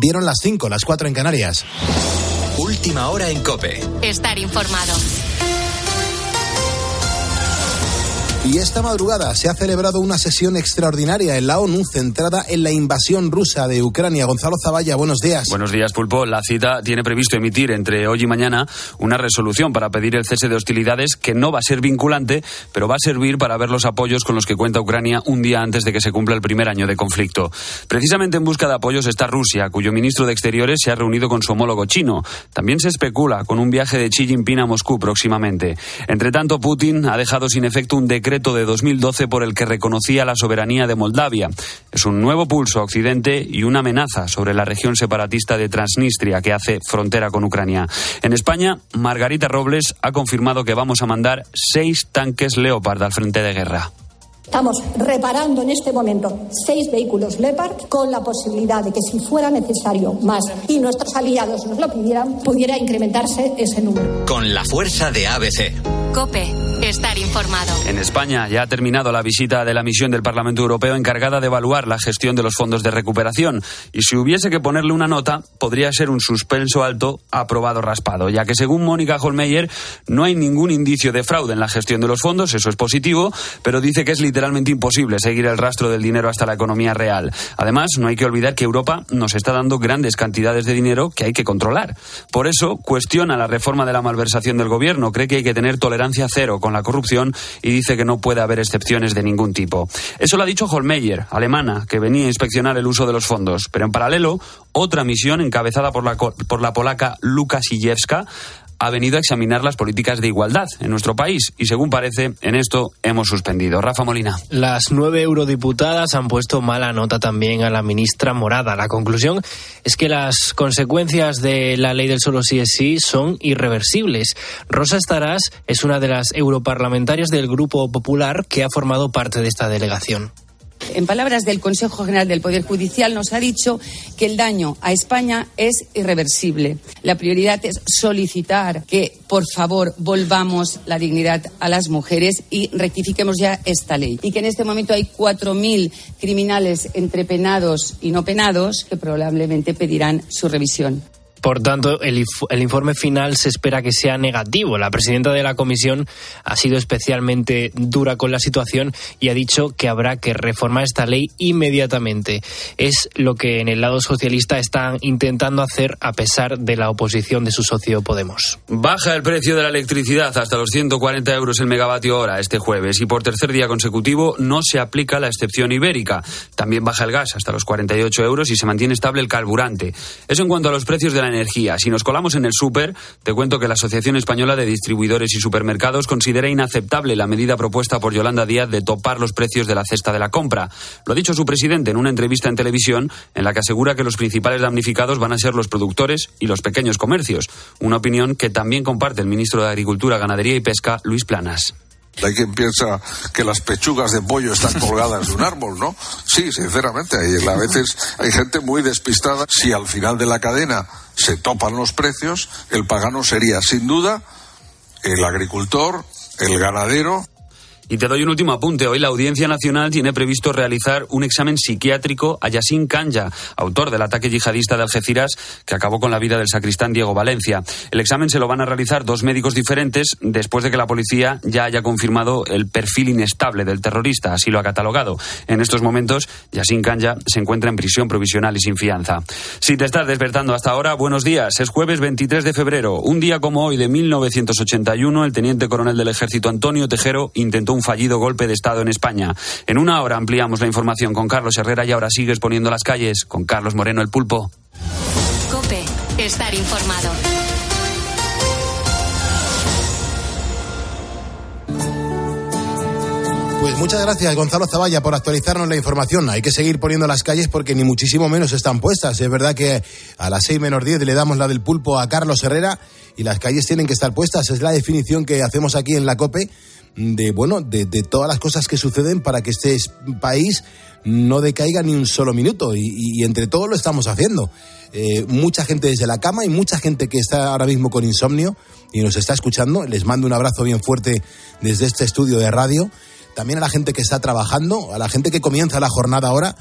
Dieron las 5, las 4 en Canarias. Última hora en Cope. Estar informado. Y esta madrugada se ha celebrado una sesión extraordinaria en la ONU centrada en la invasión rusa de Ucrania. Gonzalo Zavalla, buenos días. Buenos días, Pulpo. La cita tiene previsto emitir entre hoy y mañana una resolución para pedir el cese de hostilidades que no va a ser vinculante, pero va a servir para ver los apoyos con los que cuenta Ucrania un día antes de que se cumpla el primer año de conflicto. Precisamente en busca de apoyos está Rusia, cuyo ministro de Exteriores se ha reunido con su homólogo chino. También se especula con un viaje de Xi Jinping a Moscú próximamente. Entre tanto, Putin ha dejado sin efecto un decreto de 2012 por el que reconocía la soberanía de Moldavia. Es un nuevo pulso a Occidente y una amenaza sobre la región separatista de Transnistria que hace frontera con Ucrania. En España, Margarita Robles ha confirmado que vamos a mandar seis tanques Leopard al frente de guerra. Estamos reparando en este momento seis vehículos Leopard con la posibilidad de que si fuera necesario más y nuestros aliados nos lo pidieran, pudiera incrementarse ese número. Con la fuerza de ABC. Cope, estar informado. En España ya ha terminado la visita de la misión del Parlamento Europeo encargada de evaluar la gestión de los fondos de recuperación. Y si hubiese que ponerle una nota, podría ser un suspenso alto aprobado raspado, ya que según Mónica Holmeyer no hay ningún indicio de fraude en la gestión de los fondos, eso es positivo, pero dice que es literalmente imposible seguir el rastro del dinero hasta la economía real. Además, no hay que olvidar que Europa nos está dando grandes cantidades de dinero que hay que controlar. Por eso, cuestiona la reforma de la malversación del gobierno, cree que hay que tener tolerancia cero con la corrupción y dice que no puede haber excepciones de ningún tipo. Eso lo ha dicho Holmeyer, alemana, que venía a inspeccionar el uso de los fondos. Pero en paralelo, otra misión encabezada por la, por la polaca Luka Sijewska ha venido a examinar las políticas de igualdad en nuestro país y según parece en esto hemos suspendido. Rafa Molina. Las nueve eurodiputadas han puesto mala nota también a la ministra Morada. La conclusión es que las consecuencias de la ley del solo sí es sí son irreversibles. Rosa Estarás es una de las europarlamentarias del Grupo Popular que ha formado parte de esta delegación en palabras del Consejo General del Poder Judicial, nos ha dicho que el daño a España es irreversible. La prioridad es solicitar que, por favor, volvamos la dignidad a las mujeres y rectifiquemos ya esta ley. Y que en este momento hay 4.000 criminales entre penados y no penados que probablemente pedirán su revisión. Por tanto, el, informe final se espera que sea negativo. La presidenta de la comisión ha sido especialmente dura con la situación y ha dicho que habrá que reformar esta ley inmediatamente. Es lo que en el lado socialista están intentando hacer a pesar de la oposición de su socio Podemos. Baja el precio de la electricidad hasta los 140 euros el megavatio hora este jueves y por tercer día consecutivo no se aplica la excepción ibérica. También baja el gas hasta los 48 euros y se mantiene estable el carburante. Eso en cuanto a los precios de la Si nos colamos en el súper, te cuento que la Asociación Española de Distribuidores y Supermercados considera inaceptable la medida propuesta por Yolanda Díaz de topar los precios de la cesta de la compra. Lo ha dicho su presidente en una entrevista en televisión en la que asegura que los principales damnificados van a ser los productores y los pequeños comercios. Una opinión que también comparte el ministro de Agricultura, Ganadería y Pesca, Luis Planas. Hay quien piensa que las pechugas de pollo están colgadas de un árbol, ¿no? Sí, sinceramente, hay, a veces hay gente muy despistada. Si al final de la cadena se topan los precios, el pagano sería sin duda el agricultor, el ganadero y te doy un último apunte. Hoy la Audiencia Nacional tiene previsto realizar un examen psiquiátrico a Yassin Kanya, autor del ataque yihadista de Algeciras que acabó con la vida del sacristán Diego Valencia. El examen se lo van a realizar dos médicos diferentes después de que la policía ya haya confirmado el perfil inestable del terrorista, así lo ha catalogado. En estos momentos, Yassin Kanya se encuentra en prisión provisional y sin fianza. Si te estás despertando hasta ahora, buenos días. Es jueves 23 de febrero. Un día como hoy de 1981, el teniente coronel del ejército Antonio Tejero intentó un fallido golpe de Estado en España. En una hora ampliamos la información con Carlos Herrera y ahora sigues poniendo las calles con Carlos Moreno el Pulpo. Cope, estar informado. Pues muchas gracias, Gonzalo Zavalla, por actualizarnos la información. Hay que seguir poniendo las calles porque ni muchísimo menos están puestas. Es verdad que a las seis menos diez le damos la del pulpo a Carlos Herrera y las calles tienen que estar puestas. Es la definición que hacemos aquí en la COPE de, bueno, de, todas las cosas que suceden para que este país no decaiga ni un solo minuto. Y, entre todos lo estamos haciendo. Eh, mucha gente desde la cama y mucha gente que está ahora mismo con insomnio y nos está escuchando. Les mando un abrazo bien fuerte desde este estudio de radio. También a la gente que está trabajando, a la gente que comienza la jornada ahora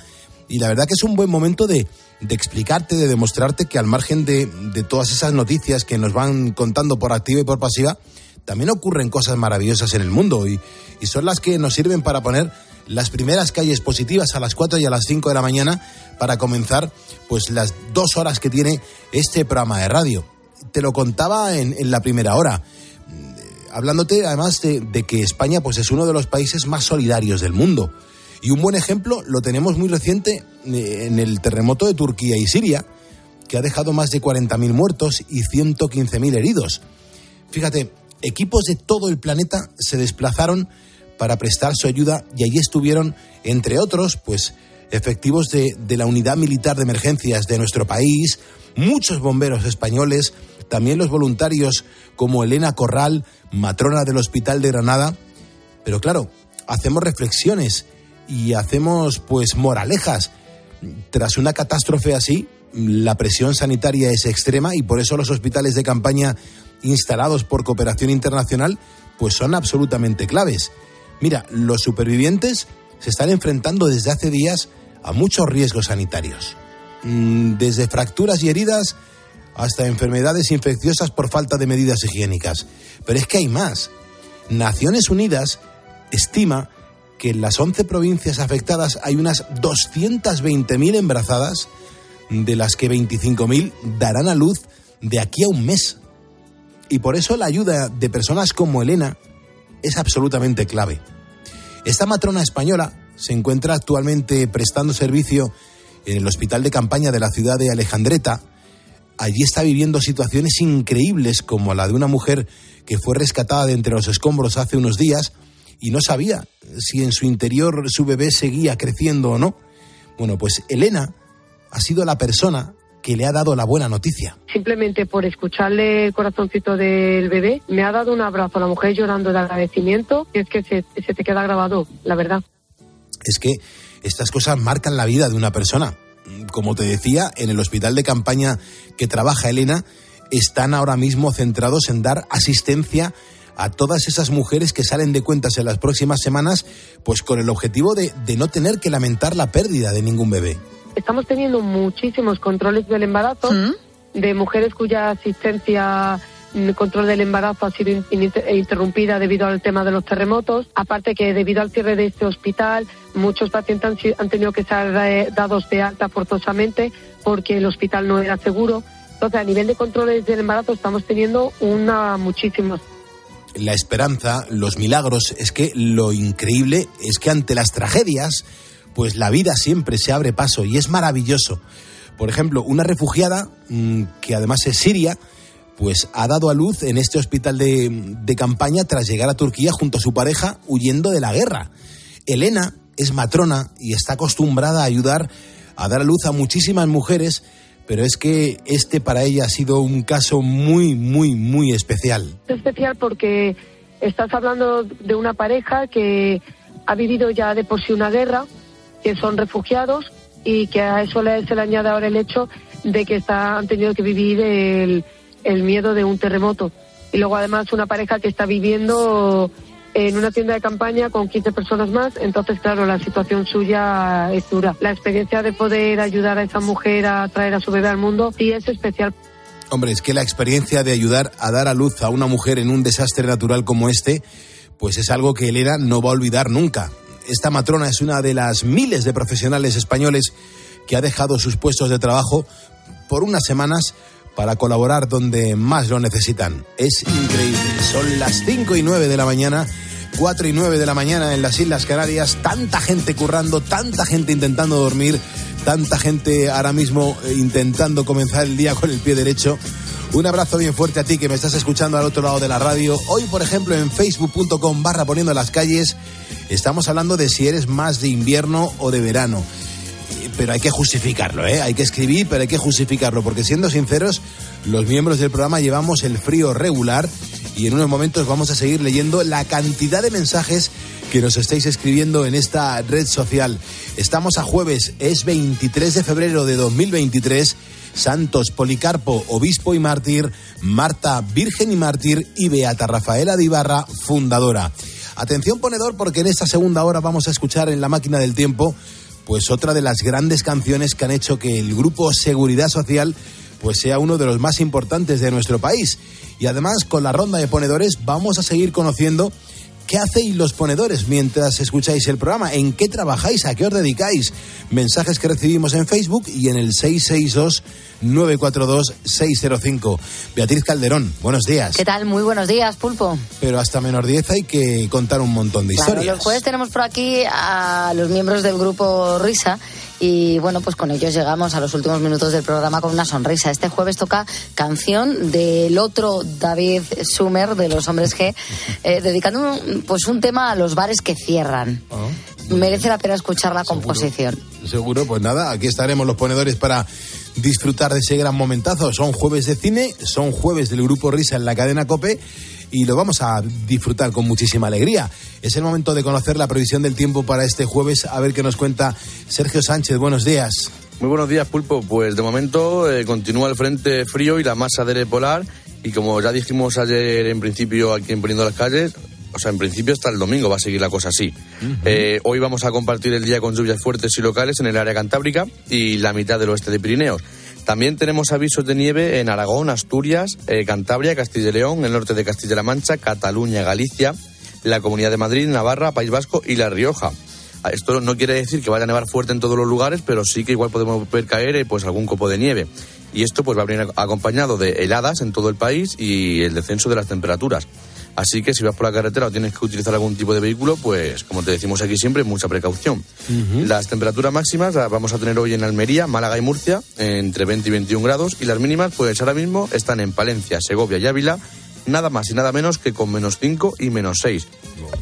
Y la verdad que es un buen momento de, de explicarte, de demostrarte que al margen de, de todas esas noticias que nos van contando por activa y por pasiva, también ocurren cosas maravillosas en el mundo y, y, son las que nos sirven para poner las primeras calles positivas a las 4 y a las 5 de la mañana para comenzar pues las dos horas que tiene este programa de radio. Te lo contaba en, en la primera hora, hablándote además de, de, que España pues es uno de los países más solidarios del mundo. Y un buen ejemplo lo tenemos muy reciente eh, en el terremoto de Turquía y Siria, que ha dejado más de 40.000 muertos y 115.000 heridos. Fíjate, equipos de todo el planeta se desplazaron para prestar su ayuda y allí estuvieron, entre otros, pues efectivos de, la unidad militar de emergencias de nuestro país, muchos bomberos españoles, también los voluntarios como Elena Corral, matrona del Hospital de Granada. Pero claro, hacemos reflexiones y hacemos pues moralejas. Tras una catástrofe así, la presión sanitaria es extrema y por eso los hospitales de campaña instalados por cooperación internacional pues son absolutamente claves. Mira, los supervivientes se están enfrentando desde hace días a muchos riesgos sanitarios. Mm, desde fracturas y heridas hasta enfermedades infecciosas por falta de medidas higiénicas. Pero es que hay más. Naciones Unidas estima que en las 11 provincias afectadas hay unas 220.000 embarazadas, de las que 25.000 darán a luz de aquí a un mes. Y por eso la ayuda de personas como Elena es absolutamente clave. Esta matrona española se encuentra actualmente prestando servicio en el hospital de campaña de la ciudad de Alejandreta. Allí está viviendo situaciones increíbles como la de una mujer que fue rescatada de entre los escombros hace unos días y no sabía si en su interior su bebé seguía creciendo o no. Bueno, pues Elena ha sido la persona que le ha dado la buena noticia. Simplemente por escucharle el corazoncito del bebé, me ha dado un abrazo a la mujer llorando de agradecimiento y es que se, se te queda grabado, la verdad. Es que estas cosas marcan la vida de una persona. Como te decía, en el hospital de campaña que trabaja Elena, están ahora mismo centrados en dar asistencia a todas esas mujeres que salen de cuentas en las próximas semanas, pues con el objetivo de, de no tener que lamentar la pérdida de ningún bebé. Estamos teniendo muchísimos controles del embarazo ¿Mm? de mujeres cuya asistencia control del embarazo ha sido interrumpida debido al tema de los terremotos. Aparte que debido al cierre de este hospital, muchos pacientes han, han tenido que ser eh, dados de alta forzosamente porque el hospital no era seguro. Entonces, a nivel de controles del embarazo estamos teniendo una muchísimos la esperanza, los milagros, es que lo increíble es que ante las tragedias, pues la vida siempre se abre paso y es maravilloso. Por ejemplo, una refugiada, mmm, que además es siria, pues ha dado a luz en este hospital de, de, campaña tras llegar a Turquía junto a su pareja huyendo de la guerra. Elena es matrona y está acostumbrada a ayudar a dar a luz a muchísimas mujeres pero es que este para ella ha sido un caso muy, muy, muy especial. Especial porque estás hablando de una pareja que ha vivido ya de por sí una guerra, que son refugiados y que a eso se le añade ahora el hecho de que está, han tenido que vivir el, el miedo de un terremoto. Y luego además una pareja que está viviendo en una tienda de campaña con 15 personas más, entonces claro, la situación suya es dura. La experiencia de poder ayudar a esa mujer a traer a su bebé al mundo sí es especial. Hombre, es que la experiencia de ayudar a dar a luz a una mujer en un desastre natural como este, pues es algo que Elena no va a olvidar nunca. Esta matrona es una de las miles de profesionales españoles que ha dejado sus puestos de trabajo por unas semanas para colaborar donde más lo necesitan. Es increíble. Son las 5 y 9 de la mañana. 4 y 9 de la mañana en las Islas Canarias, tanta gente currando, tanta gente intentando dormir, tanta gente ahora mismo intentando comenzar el día con el pie derecho. Un abrazo bien fuerte a ti que me estás escuchando al otro lado de la radio. Hoy, por ejemplo, en facebook.com barra poniendo las calles, estamos hablando de si eres más de invierno o de verano pero hay que justificarlo, ¿eh? Hay que escribir, pero hay que justificarlo, porque siendo sinceros, los miembros del programa llevamos el frío regular y en unos momentos vamos a seguir leyendo la cantidad de mensajes que nos estáis escribiendo en esta red social. Estamos a jueves, es 23 de febrero de 2023. Santos, Policarpo, Obispo y Mártir, Marta, Virgen y Mártir y Beata Rafaela de Ibarra, fundadora. Atención ponedor porque en esta segunda hora vamos a escuchar en la máquina del tiempo pues otra de las grandes canciones que han hecho que el grupo Seguridad Social pues sea uno de los más importantes de nuestro país. Y además, con la ronda de ponedores vamos a seguir conociendo ¿Qué hacéis los ponedores mientras escucháis el programa? ¿En qué trabajáis? ¿A qué os dedicáis? Mensajes que recibimos en Facebook y en el 662-942-605. Beatriz Calderón, buenos días. ¿Qué tal? Muy buenos días, Pulpo. Pero hasta menor 10 hay que contar un montón de Claro, historias. los jueves tenemos por aquí a los miembros del grupo Risa y bueno, pues con ellos llegamos a los últimos minutos del programa con una sonrisa. Este jueves toca canción del otro David Sumer de los Hombres G, eh, dedicando un, pues un tema a los bares que cierran. Ah, Merece la pena escuchar la composición. Seguro, pues nada, aquí estaremos los ponedores para disfrutar de ese gran momentazo. Son jueves de cine, son jueves del grupo Risa en la cadena Cope y lo vamos a disfrutar con muchísima alegría. Es el momento de conocer la previsión del tiempo para este jueves, a ver qué nos cuenta Sergio Sánchez. Buenos días. Muy buenos días, Pulpo. Pues de momento eh, continúa el frente frío y la masa de aire polar. Y como ya dijimos ayer en principio aquí en Poniendo las Calles, o sea, en principio hasta el domingo va a seguir la cosa así. Eh, hoy vamos a compartir el día con lluvias fuertes y locales en el área cantábrica y la mitad del oeste de Pirineos. También tenemos avisos de nieve en Aragón, Asturias, eh, Cantabria, Castilla y León, el norte de Castilla-La Mancha, Cataluña, Galicia, la Comunidad de Madrid, Navarra, País Vasco y La Rioja. Ah, Esto no quiere decir que vaya a nevar fuerte en todos los lugares, pero sí que igual podemos ver caer eh, pues algún copo de nieve. Y esto pues va a venir acompañado de heladas en todo el país y el descenso de las temperaturas. Así que si vas por la carretera o tienes que utilizar algún tipo de vehículo, pues como te decimos aquí siempre, mucha precaución. Las temperaturas máximas las vamos a tener hoy en Almería, Málaga y Murcia, entre 20 y 21 grados, y las mínimas, pues ahora mismo están en Palencia, Segovia y Ávila, nada más y nada menos que con menos 5 y menos 6,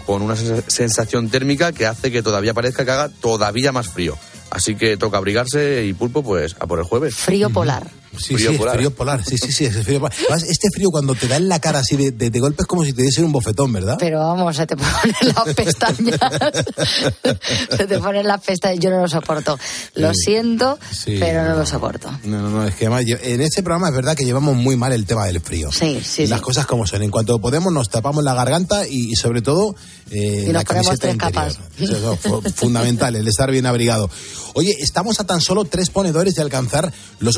con una sens- sensación térmica que hace que todavía parezca que haga todavía más frío. Así que toca abrigarse y pulpo, pues a por el jueves. Frío polar. Sí, Frío sí, es polar. frío polar. Sí, sí, sí, es frío polar. Además, este frío cuando te da en la cara así de, de, de golpe es como si te diesen un bofetón, ¿verdad? Pero vamos, se te ponen las pestañas. se te ponen las pestañas. Yo no lo soporto. Lo Sí. siento, Sí, pero no no. lo soporto. No, no, no, es que además en este programa es verdad que llevamos muy mal el tema del frío. Sí, sí, Y las sí. cosas como son. En cuanto podemos nos tapamos la garganta y, y sobre todo eh, Y nos la ponemos camiseta tres interior. capas. Eso es fundamental, el estar bien abrigado. Oye, estamos a tan solo tres ponedores de alcanzar los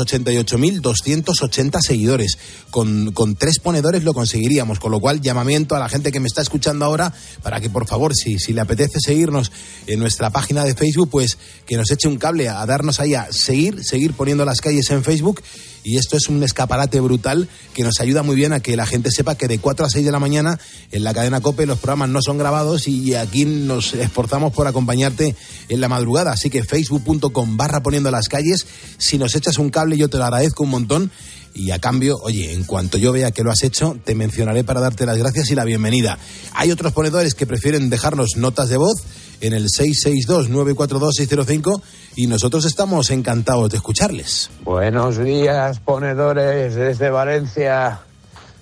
88.280 seguidores. Con, con tres ponedores lo conseguiríamos, con lo cual llamamiento a la gente que me está escuchando ahora para que por favor, si, si le apetece seguirnos en nuestra página de Facebook, pues que nos eche un cable a darnos ahí a seguir, seguir poniendo las calles en Facebook. Y esto es un escaparate brutal que nos ayuda muy bien a que la gente sepa que de 4 a 6 de la mañana en la cadena COPE los programas no son grabados y aquí nos esforzamos por acompañarte en la madrugada. Así que facebook.com barra poniendo las calles. Si nos echas un cable yo te lo agradezco un montón. Y a cambio, oye, en cuanto yo vea que lo has hecho, te mencionaré para darte las gracias y la bienvenida. Hay otros ponedores que prefieren dejarnos notas de voz en el 662-942-605 y nosotros estamos encantados de escucharles. Buenos días, ponedores desde Valencia.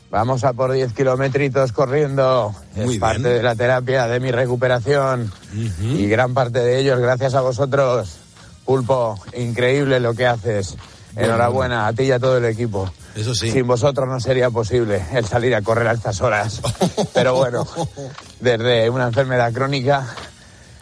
Vamos a por 10 kilometritos corriendo. Muy es parte bien. de la terapia de mi recuperación. Y gran parte de ellos gracias a vosotros. Pulpo, increíble lo que haces. Enhorabuena a ti y a todo el equipo. Eso sí. Sin vosotros no sería posible el salir a correr a estas horas. Pero bueno, desde una enfermedad crónica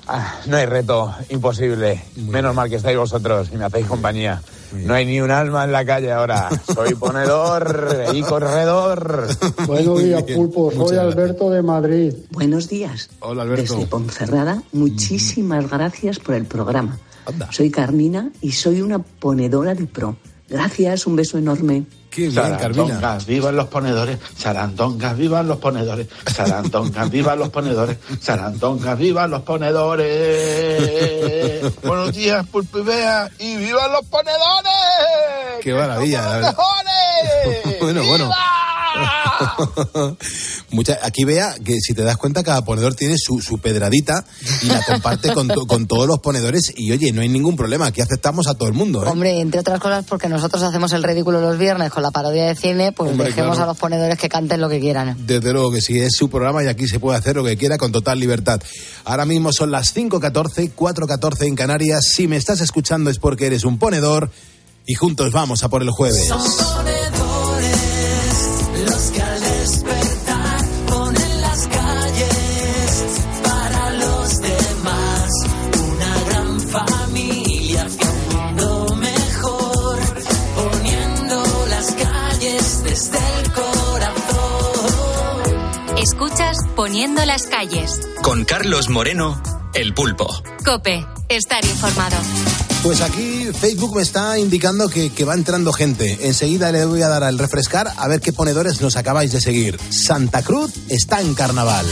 ah, no hay reto imposible. Menos mal que estáis vosotros y me hacéis compañía. No hay ni un alma en la calle ahora. Soy ponedor y corredor. Buenos días, Pulpo. muchas Soy gracias. Alberto de Madrid. Buenos días. Hola, Alberto. Desde Ponferrada, muchísimas gracias por el programa. Anda. Soy Carmina y soy una ponedora de pro. Gracias, un beso enorme. Qué bien, Carmina. Sarandongas, vivan los ponedores. Sarandongas, vivan los ponedores. Sarandongas, vivan los ponedores. Sarandongas, vivan los ponedores. Buenos días, Pulpo y vivan los ponedores. Qué maravilla, la verdad. ¡Mejores! Bueno, bueno. Mucha, aquí vea que si te das cuenta cada ponedor tiene su, su pedradita y la comparte con, to- con todos los ponedores y oye, no hay ningún problema, aquí aceptamos a todo el mundo. ¿eh? Hombre, entre otras cosas porque nosotros hacemos el ridículo los viernes con la parodia de cine, pues Hombre, dejemos claro. a los ponedores que canten lo que quieran. Desde luego que sí, es su programa y aquí se puede hacer lo que quiera con total libertad. Ahora mismo son las 5.14, 4.14 en Canarias. Si me estás escuchando es porque eres un ponedor y juntos vamos a por el jueves. Los Poniendo las calles. Con Carlos Moreno, El Pulpo. Cope, estar informado. Pues aquí Facebook me está indicando que, que va entrando gente. Enseguida le voy a dar al refrescar a ver qué ponedores nos acabáis de seguir. Santa Cruz está en carnaval.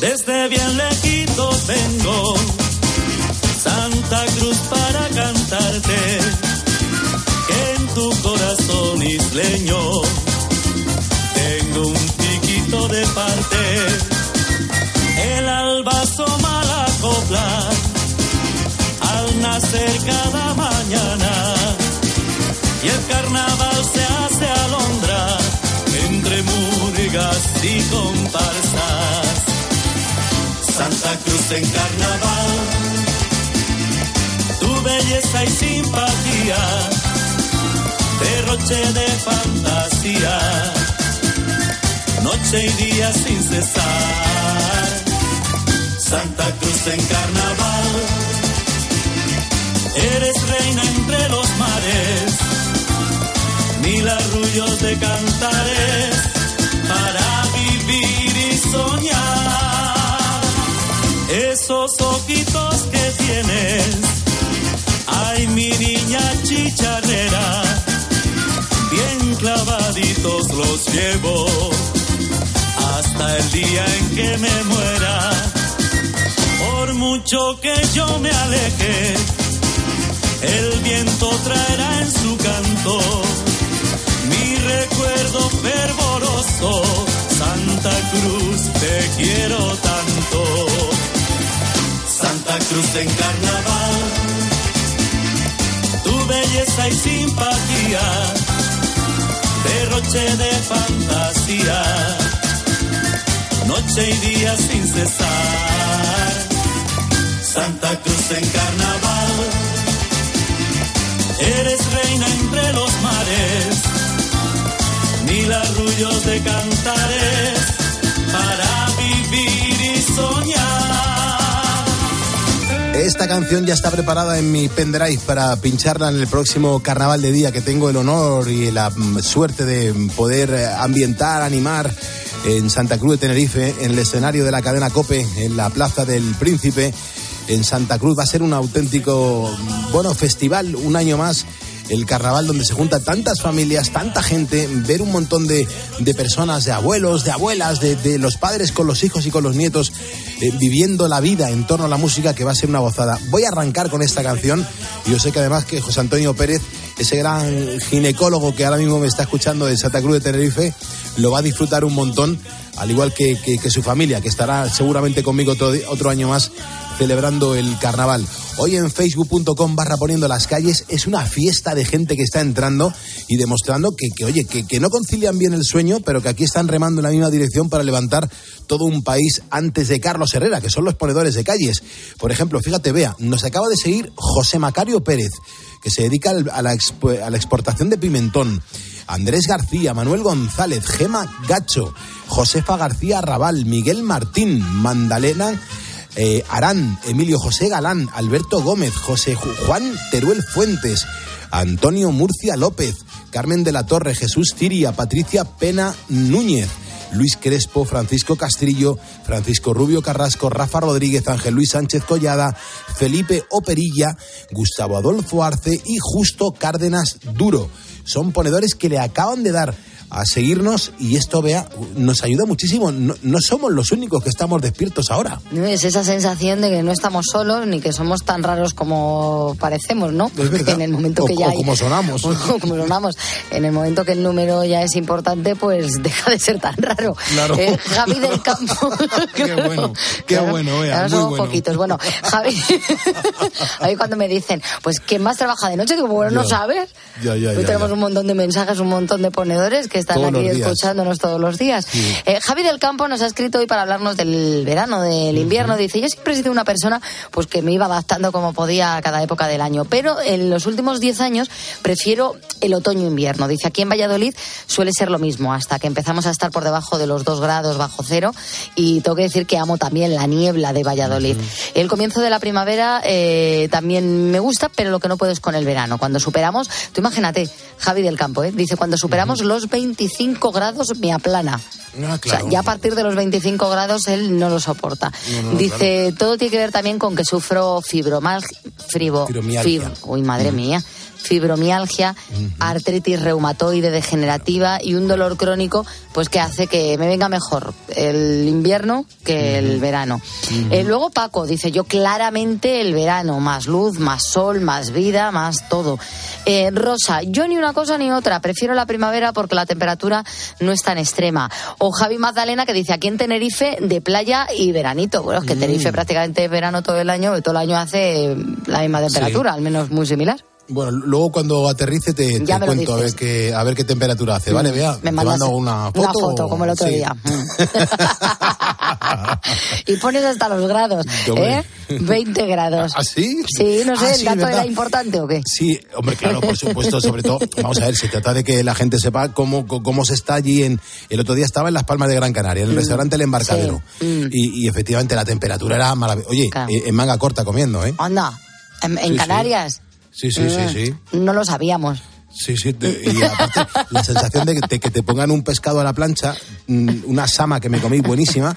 Desde bien lejito vengo, Santa Cruz para cantarte, que en tu corazón isleño tengo un piquito de parte. El alba asoma la al nacer cada mañana y el carnaval se hace alondra entre murgas y comparsas. Santa Cruz en carnaval, tu belleza y simpatía, derroche de fantasía, noche y día sin cesar. Santa Cruz en carnaval, eres reina entre los mares, mil arrullos de cantares para vivir y soñar. Esos ojitos que tienes, ay mi niña chicharrera, bien clavaditos los llevo hasta el día en que me muera. Por mucho que yo me aleje, el viento traerá en su canto mi recuerdo fervoroso. Santa Cruz, te quiero tanto. Santa Cruz en carnaval, tu belleza y simpatía, derroche de fantasía, noche y día sin cesar. Santa Cruz en carnaval, eres reina entre los mares, mil arrullos de cantares para vivir y soñar. Esta canción ya está preparada en mi pendrive para pincharla en el próximo carnaval de día que tengo el honor y la mm, suerte de poder eh, ambientar, animar en Santa Cruz de Tenerife, en el escenario de la cadena Cope, en la Plaza del Príncipe, en Santa Cruz. Va a ser un auténtico, bueno, festival, un año más. El carnaval donde se juntan tantas familias, tanta gente, ver un montón de, de personas, de abuelos, de abuelas, de, los padres con los hijos y con los nietos, eh, viviendo la vida en torno a la música que va a ser una gozada. Voy a arrancar con esta canción yo sé que además que José Antonio Pérez, ese gran ginecólogo que ahora mismo me está escuchando de Santa Cruz de Tenerife, lo va a disfrutar un montón, al igual que, que- que su familia, que estará seguramente conmigo otro, otro año más celebrando el carnaval. Hoy en facebook.com barra poniendo las calles es una fiesta de gente que está entrando y demostrando que, que, oye, que, que no concilian bien el sueño, pero que aquí están remando en la misma dirección para levantar todo un país antes de Carlos Herrera, que son los ponedores de calles. Por ejemplo, fíjate, vea, nos acaba de seguir José Macario Pérez, que se dedica a la, a la exportación de pimentón. Andrés García, Manuel González, Gema Gacho, Josefa García Raval, Miguel Martín, Mandalena eh, Arán, Emilio José Galán, Alberto Gómez, José Ju- Juan Teruel Fuentes, Antonio Murcia López, Carmen de la Torre, Jesús Ciria, Patricia Pena Núñez. Luis Crespo, Francisco Castrillo, Francisco Rubio Carrasco, Rafa Rodríguez, Ángel Luis Sánchez Collada, Felipe Operilla, Gustavo Adolfo Arce y Justo Cárdenas Duro. Son ponedores que le acaban de dar a seguirnos y esto, vea, nos ayuda muchísimo. No, no somos los únicos que estamos despiertos ahora. ¿no? Es esa sensación de que no estamos solos ni que somos tan raros como parecemos, ¿no? Es verdad. En el momento O- que ya o hay- como sonamos. o como sonamos. En el momento que el número ya es importante, pues deja de ser tan raro. Claro. Eh, Javi del Campo. Qué bueno, qué bueno, vea, Ahora somos bueno. poquitos. Bueno, Javi, a mí cuando me dicen, pues ¿quién más trabaja de noche? Digo, bueno, no Ya. sabes. Ya, ya, Hoy tenemos un montón de mensajes, un montón de ponedores que están Todos aquí escuchándonos todos los días. Eh, Javi del Campo nos ha escrito hoy para hablarnos del verano, del invierno. Dice, yo siempre he sido una persona pues que me iba adaptando como podía a cada época del año, pero en los últimos 10 años prefiero el otoño-invierno. Dice, aquí en Valladolid suele ser lo mismo, hasta que empezamos a estar por debajo de los 2 grados bajo cero y tengo que decir que amo también la niebla de Valladolid. El comienzo de la primavera eh, también me gusta, pero lo que no puedo es con el verano. Cuando superamos, tú imagínate, Javi del Campo, ¿eh? dice, cuando superamos los 25 grados me aplana. Ah, claro. O sea, ya a partir de los 25 grados él no lo soporta. No, no, Dice, todo tiene que ver también con que sufro fibromal, fribo, fib- uy, madre mía, fibromialgia, artritis reumatoide degenerativa y un dolor crónico, pues que hace que me venga mejor el invierno que el verano. Eh, luego Paco dice, yo claramente el verano, más luz, más sol, más vida, más todo. Eh, Rosa, yo ni una cosa ni otra, prefiero la primavera porque la temperatura no es tan extrema. O Javi Magdalena que dice, aquí en Tenerife de playa y veranito. Bueno, es que Tenerife prácticamente es verano todo el año, todo el año hace la misma temperatura, al menos muy similar. Bueno, luego cuando aterrice te, cuento a ver, qué, a ver qué temperatura hace. Vale, vea. Me te mandas mando una foto. Una foto, como el otro Sí. día. y pones hasta los grados. ¿eh? 20 grados. ¿Ah, sí? Sí, no sé, Ah, ¿el dato ¿verdad? era importante o qué? Sí, hombre, claro, por supuesto, sobre todo, vamos a ver, se trata de que la gente sepa cómo, cómo se está allí en... El otro día estaba en Las Palmas de Gran Canaria, en el Mm, restaurante El Embarcadero, sí, y, y efectivamente la temperatura era maravillosa. Oye, Claro. eh, en manga corta comiendo, ¿eh? Anda, en. Canarias. Sí, sí, sí, Mm, sí. No lo sabíamos. Sí, sí, te- y aparte la sensación de que, te, que te pongan un pescado a la plancha, mm, una sama que me comí buenísima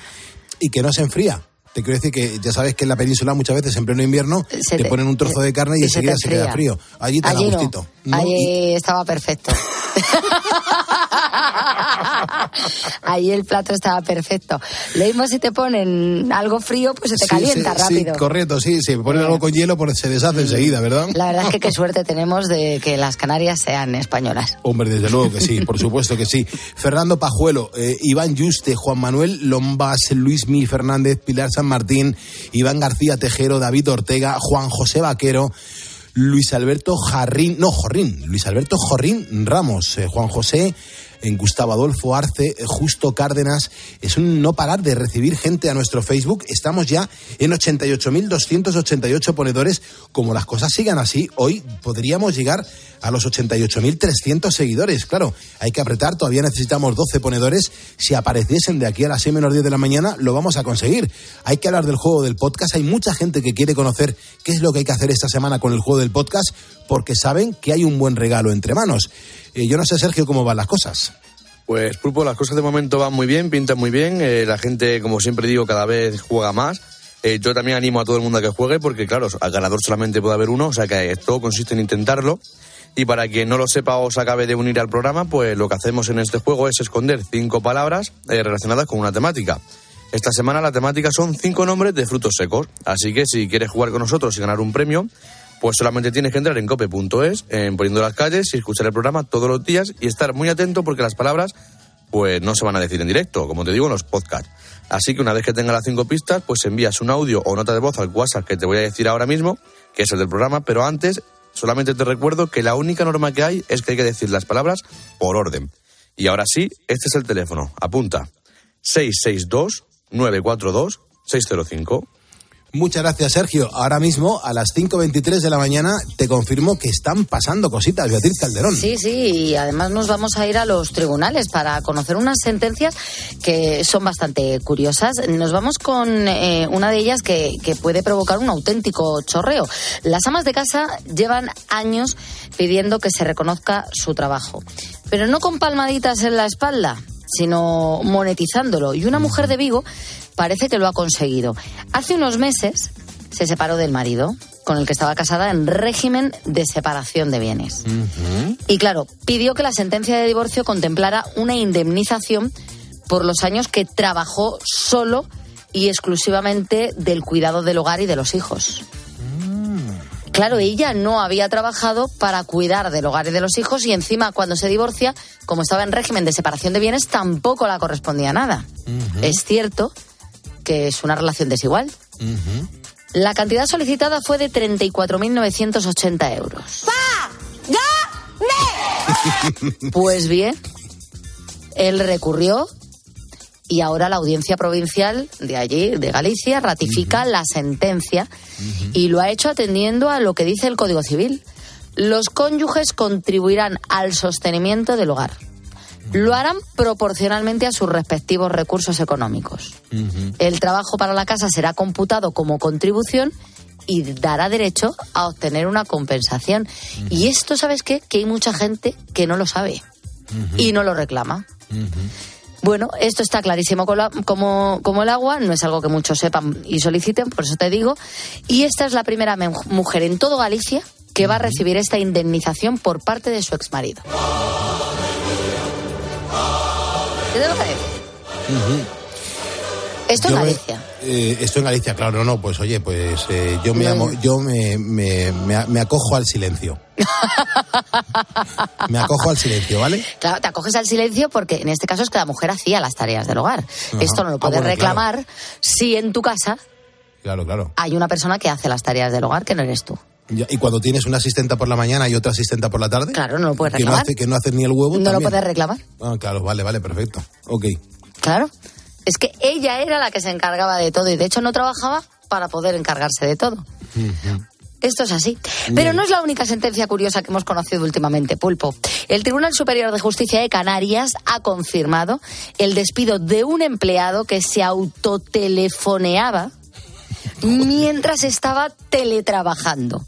y que no se enfría. Te quiero decir que ya sabes que en la península muchas veces en pleno invierno Se te, te- ponen un trozo de carne y, y enseguida se, queda frío. Allí te da Allí no. Allí estaba perfecto. Allí el plato estaba perfecto. Lo mismo si te ponen algo frío, pues se te Sí, calienta sí, rápido. Sí, correcto, sí. Si ponen algo con hielo, pues se deshace enseguida, ¿verdad? La verdad es que qué suerte tenemos de que las Canarias sean españolas. Hombre, desde luego que sí, por supuesto que sí. Fernando Pajuelo, eh, Iván Yuste, Juan Manuel Lombas, Luis Mi Fernández, Pilar San Martín, Iván García Tejero, David Ortega, Juan José Vaquero, Luis Alberto Jarrín, no, Jorrín, Luis Alberto Jorrín Ramos, eh, Juan José, en Gustavo Adolfo Arce, eh, Justo Cárdenas. Es un no parar de recibir gente a nuestro Facebook. Estamos ya en 88.288 ponedores. Como las cosas sigan así, hoy podríamos llegar a los 88.300 seguidores. Claro, hay que apretar, todavía necesitamos 12 ponedores. Si apareciesen de aquí a las 6 menos 10 de la mañana, lo vamos a conseguir. Hay que hablar del juego del podcast. Hay mucha gente que quiere conocer qué es lo que hay que hacer esta semana con el juego del podcast, porque saben que hay un buen regalo entre manos. Eh, yo no sé, Sergio, cómo van las cosas. Pues Pulpo, las cosas de momento van muy bien, pintan muy bien. eh, la gente, como siempre digo, cada vez juega más. Eh, yo también animo a todo el mundo a que juegue porque, claro, al ganador solamente puede haber uno, o sea que todo consiste en intentarlo. Y para quien no lo sepa o se acabe de unir al programa, pues lo que hacemos en este juego es esconder cinco palabras eh, relacionadas con una temática. Esta semana la temática son cinco nombres de frutos secos, así que si quieres jugar con nosotros y ganar un premio, pues solamente tienes que entrar en cope.es, en poniendo las calles y escuchar el programa todos los días y estar muy atento porque las palabras pues no se van a decir en directo, como te digo en los podcasts. Así que una vez que tengas las cinco pistas, pues envías un audio o nota de voz al WhatsApp que te voy a decir ahora mismo, que es el del programa, pero antes solamente te recuerdo que la única norma que hay es que hay que decir las palabras por orden. Y ahora sí, este es el teléfono. Apunta. 662-942-605. Muchas gracias, Sergio. Ahora mismo, a las 5.23 de la mañana, te confirmo que están pasando cositas, Beatriz Calderón. Sí, sí, y además nos vamos a ir a los tribunales para conocer unas sentencias que son bastante curiosas. Nos vamos con eh, una de ellas que, que puede provocar un auténtico chorreo. Las amas de casa llevan años pidiendo que se reconozca su trabajo, pero no con palmaditas en la espalda sino monetizándolo. Y una mujer de Vigo parece que lo ha conseguido. Hace unos meses se separó del marido, con el que estaba casada en régimen de separación de bienes. Y claro, pidió que la sentencia de divorcio contemplara una indemnización por los años que trabajó solo y exclusivamente del cuidado del hogar y de los hijos. Claro, ella no había trabajado para cuidar del hogar y de los hijos y encima cuando se divorcia, como estaba en régimen de separación de bienes, tampoco la correspondía nada. Es cierto que es una relación desigual. La cantidad solicitada fue de 34.980 euros. Pues bien, él recurrió y ahora la audiencia provincial de allí, de Galicia, ratifica la sentencia y lo ha hecho atendiendo a lo que dice el Código Civil. Los cónyuges contribuirán al sostenimiento del hogar. Lo harán proporcionalmente a sus respectivos recursos económicos. El trabajo para la casa será computado como contribución y dará derecho a obtener una compensación. Y esto, ¿sabes qué? Que hay mucha gente que no lo sabe. y no lo reclama. Bueno, esto está clarísimo como, como el agua, no es algo que muchos sepan y soliciten, por eso te digo. Y esta es la primera me- mujer en todo Galicia que va a recibir esta indemnización por parte de su exmarido. ¿Qué te parece? Esto me- Galicia. Eh, esto en Galicia, claro, no, pues oye, pues eh, yo me No. amo- yo me, me, me- me acojo al silencio. me acojo al silencio, ¿vale? Claro, te acoges al silencio porque en este caso es que la mujer hacía las tareas del hogar. Ajá. Esto no lo Ah, puedes bueno, reclamar si en tu casa Claro, claro. hay una persona que hace las tareas del hogar que no eres tú. Y cuando tienes una asistenta por la mañana y otra asistenta por la tarde. Claro, no lo puedes que no reclamar. hace, que no hace ni el huevo. No lo puedes reclamar. Ah, claro, vale, vale, perfecto. Ok. Claro. Es que ella era la que se encargaba de todo y de hecho no trabajaba para poder encargarse de todo. Esto es así. Pero no es la única sentencia curiosa que hemos conocido últimamente, Pulpo. El Tribunal Superior de Justicia de Canarias ha confirmado el despido de un empleado que se autotelefoneaba mientras estaba teletrabajando.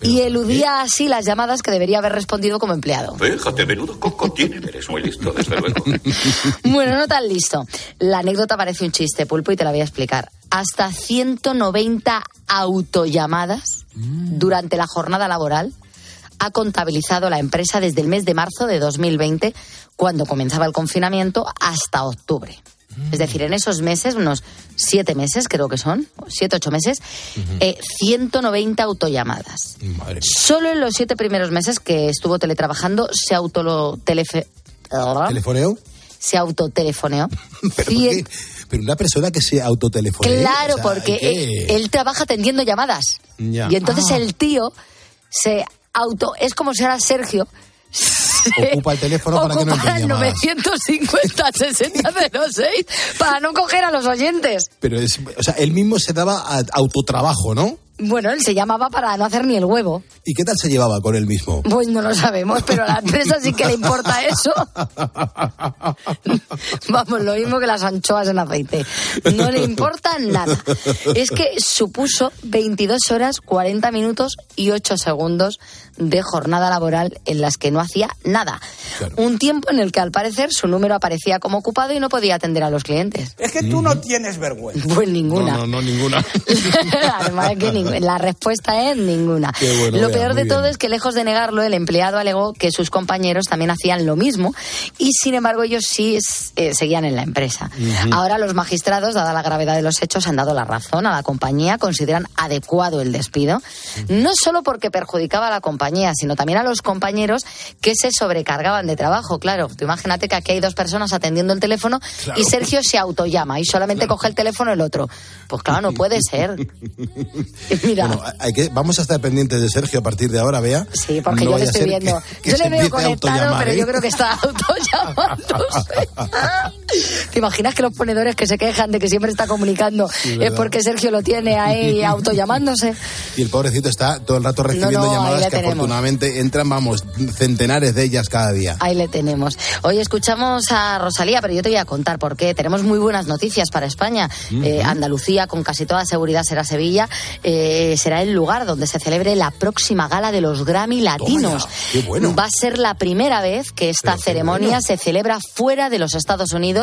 Y eludía así las llamadas que debería haber respondido como empleado. Fíjate, menudo coco tiene. Eres muy listo, desde luego. Bueno, no tan listo. La anécdota parece un chiste, Pulpo, y te la voy a explicar. Hasta 190 autollamadas durante la jornada laboral ha contabilizado la empresa desde el mes de marzo de 2020, cuando comenzaba el confinamiento, hasta octubre. Es decir, en esos meses, unos siete meses creo que son, siete, ocho meses, eh, 190 autollamadas. Madre mía. Solo en los siete primeros meses que estuvo teletrabajando se autotelefe... ¿Telefoneo? se autotelefoneó. ¿Pero, Cien- una persona que se autotelefonea. Claro, o sea, porque que- él, él trabaja atendiendo llamadas. Ya. Y entonces Ah. el tío se auto. Es como si ahora Sergio. Ocupa el teléfono para que no entre el llamadas. 950 6006 para no coger a los oyentes. Pero es, o sea, él mismo se daba a- autotrabajo, ¿no? Bueno, él se llamaba para no hacer ni el huevo. ¿Y qué tal se llevaba con él mismo? Pues no lo sabemos, pero a la empresa sí que le importa eso. Vamos, lo mismo que las anchoas en aceite. No le importa nada. Es que supuso 22 horas, 40 minutos y 8 segundos de jornada laboral en las que no hacía nada. Un tiempo en el que al parecer su número aparecía como ocupado y no podía atender a los clientes. Es que tú no tienes vergüenza. Pues ninguna. No, no, no, ninguna. Además que ninguna. la respuesta es ninguna. Bueno, lo peor muy de todo bien. es que lejos de negarlo, el empleado alegó que sus compañeros también hacían lo mismo y sin embargo ellos sí eh, seguían en la empresa. Ahora los magistrados, dada la gravedad de los hechos, han dado la razón a la compañía, consideran adecuado el despido, no solo porque perjudicaba a la compañía, sino también a los compañeros que se sobrecargaban de trabajo. Claro, tú imagínate que aquí hay dos personas atendiendo el teléfono Claro. y Sergio se autollama y solamente coge el teléfono el otro. Pues claro, no puede ser. Mira. Bueno, hay que, vamos a estar pendientes de Sergio a partir de ahora, Bea. Sí, porque No yo le estoy viendo. que- que yo le veo conectado, pero ¿eh? yo creo que está autollamándose. ¿Te imaginas que los ponedores que se quejan de que siempre está comunicando Sí, es porque Sergio lo tiene ahí autollamándose? Y el pobrecito está todo el rato recibiendo No, no, ahí llamadas que tenemos. afortunadamente entran, vamos, centenares de ellas cada día. Ahí le tenemos. Hoy escuchamos a Rosalía, pero yo te voy a contar por qué. Tenemos muy buenas noticias para España. Eh, Andalucía, con casi toda seguridad, será Sevilla. Eh, será el lugar donde se celebre la próxima gala de los Grammy Latinos. qué bueno. Va a ser la primera vez que esta ceremonia bueno. se celebra fuera de los Estados Unidos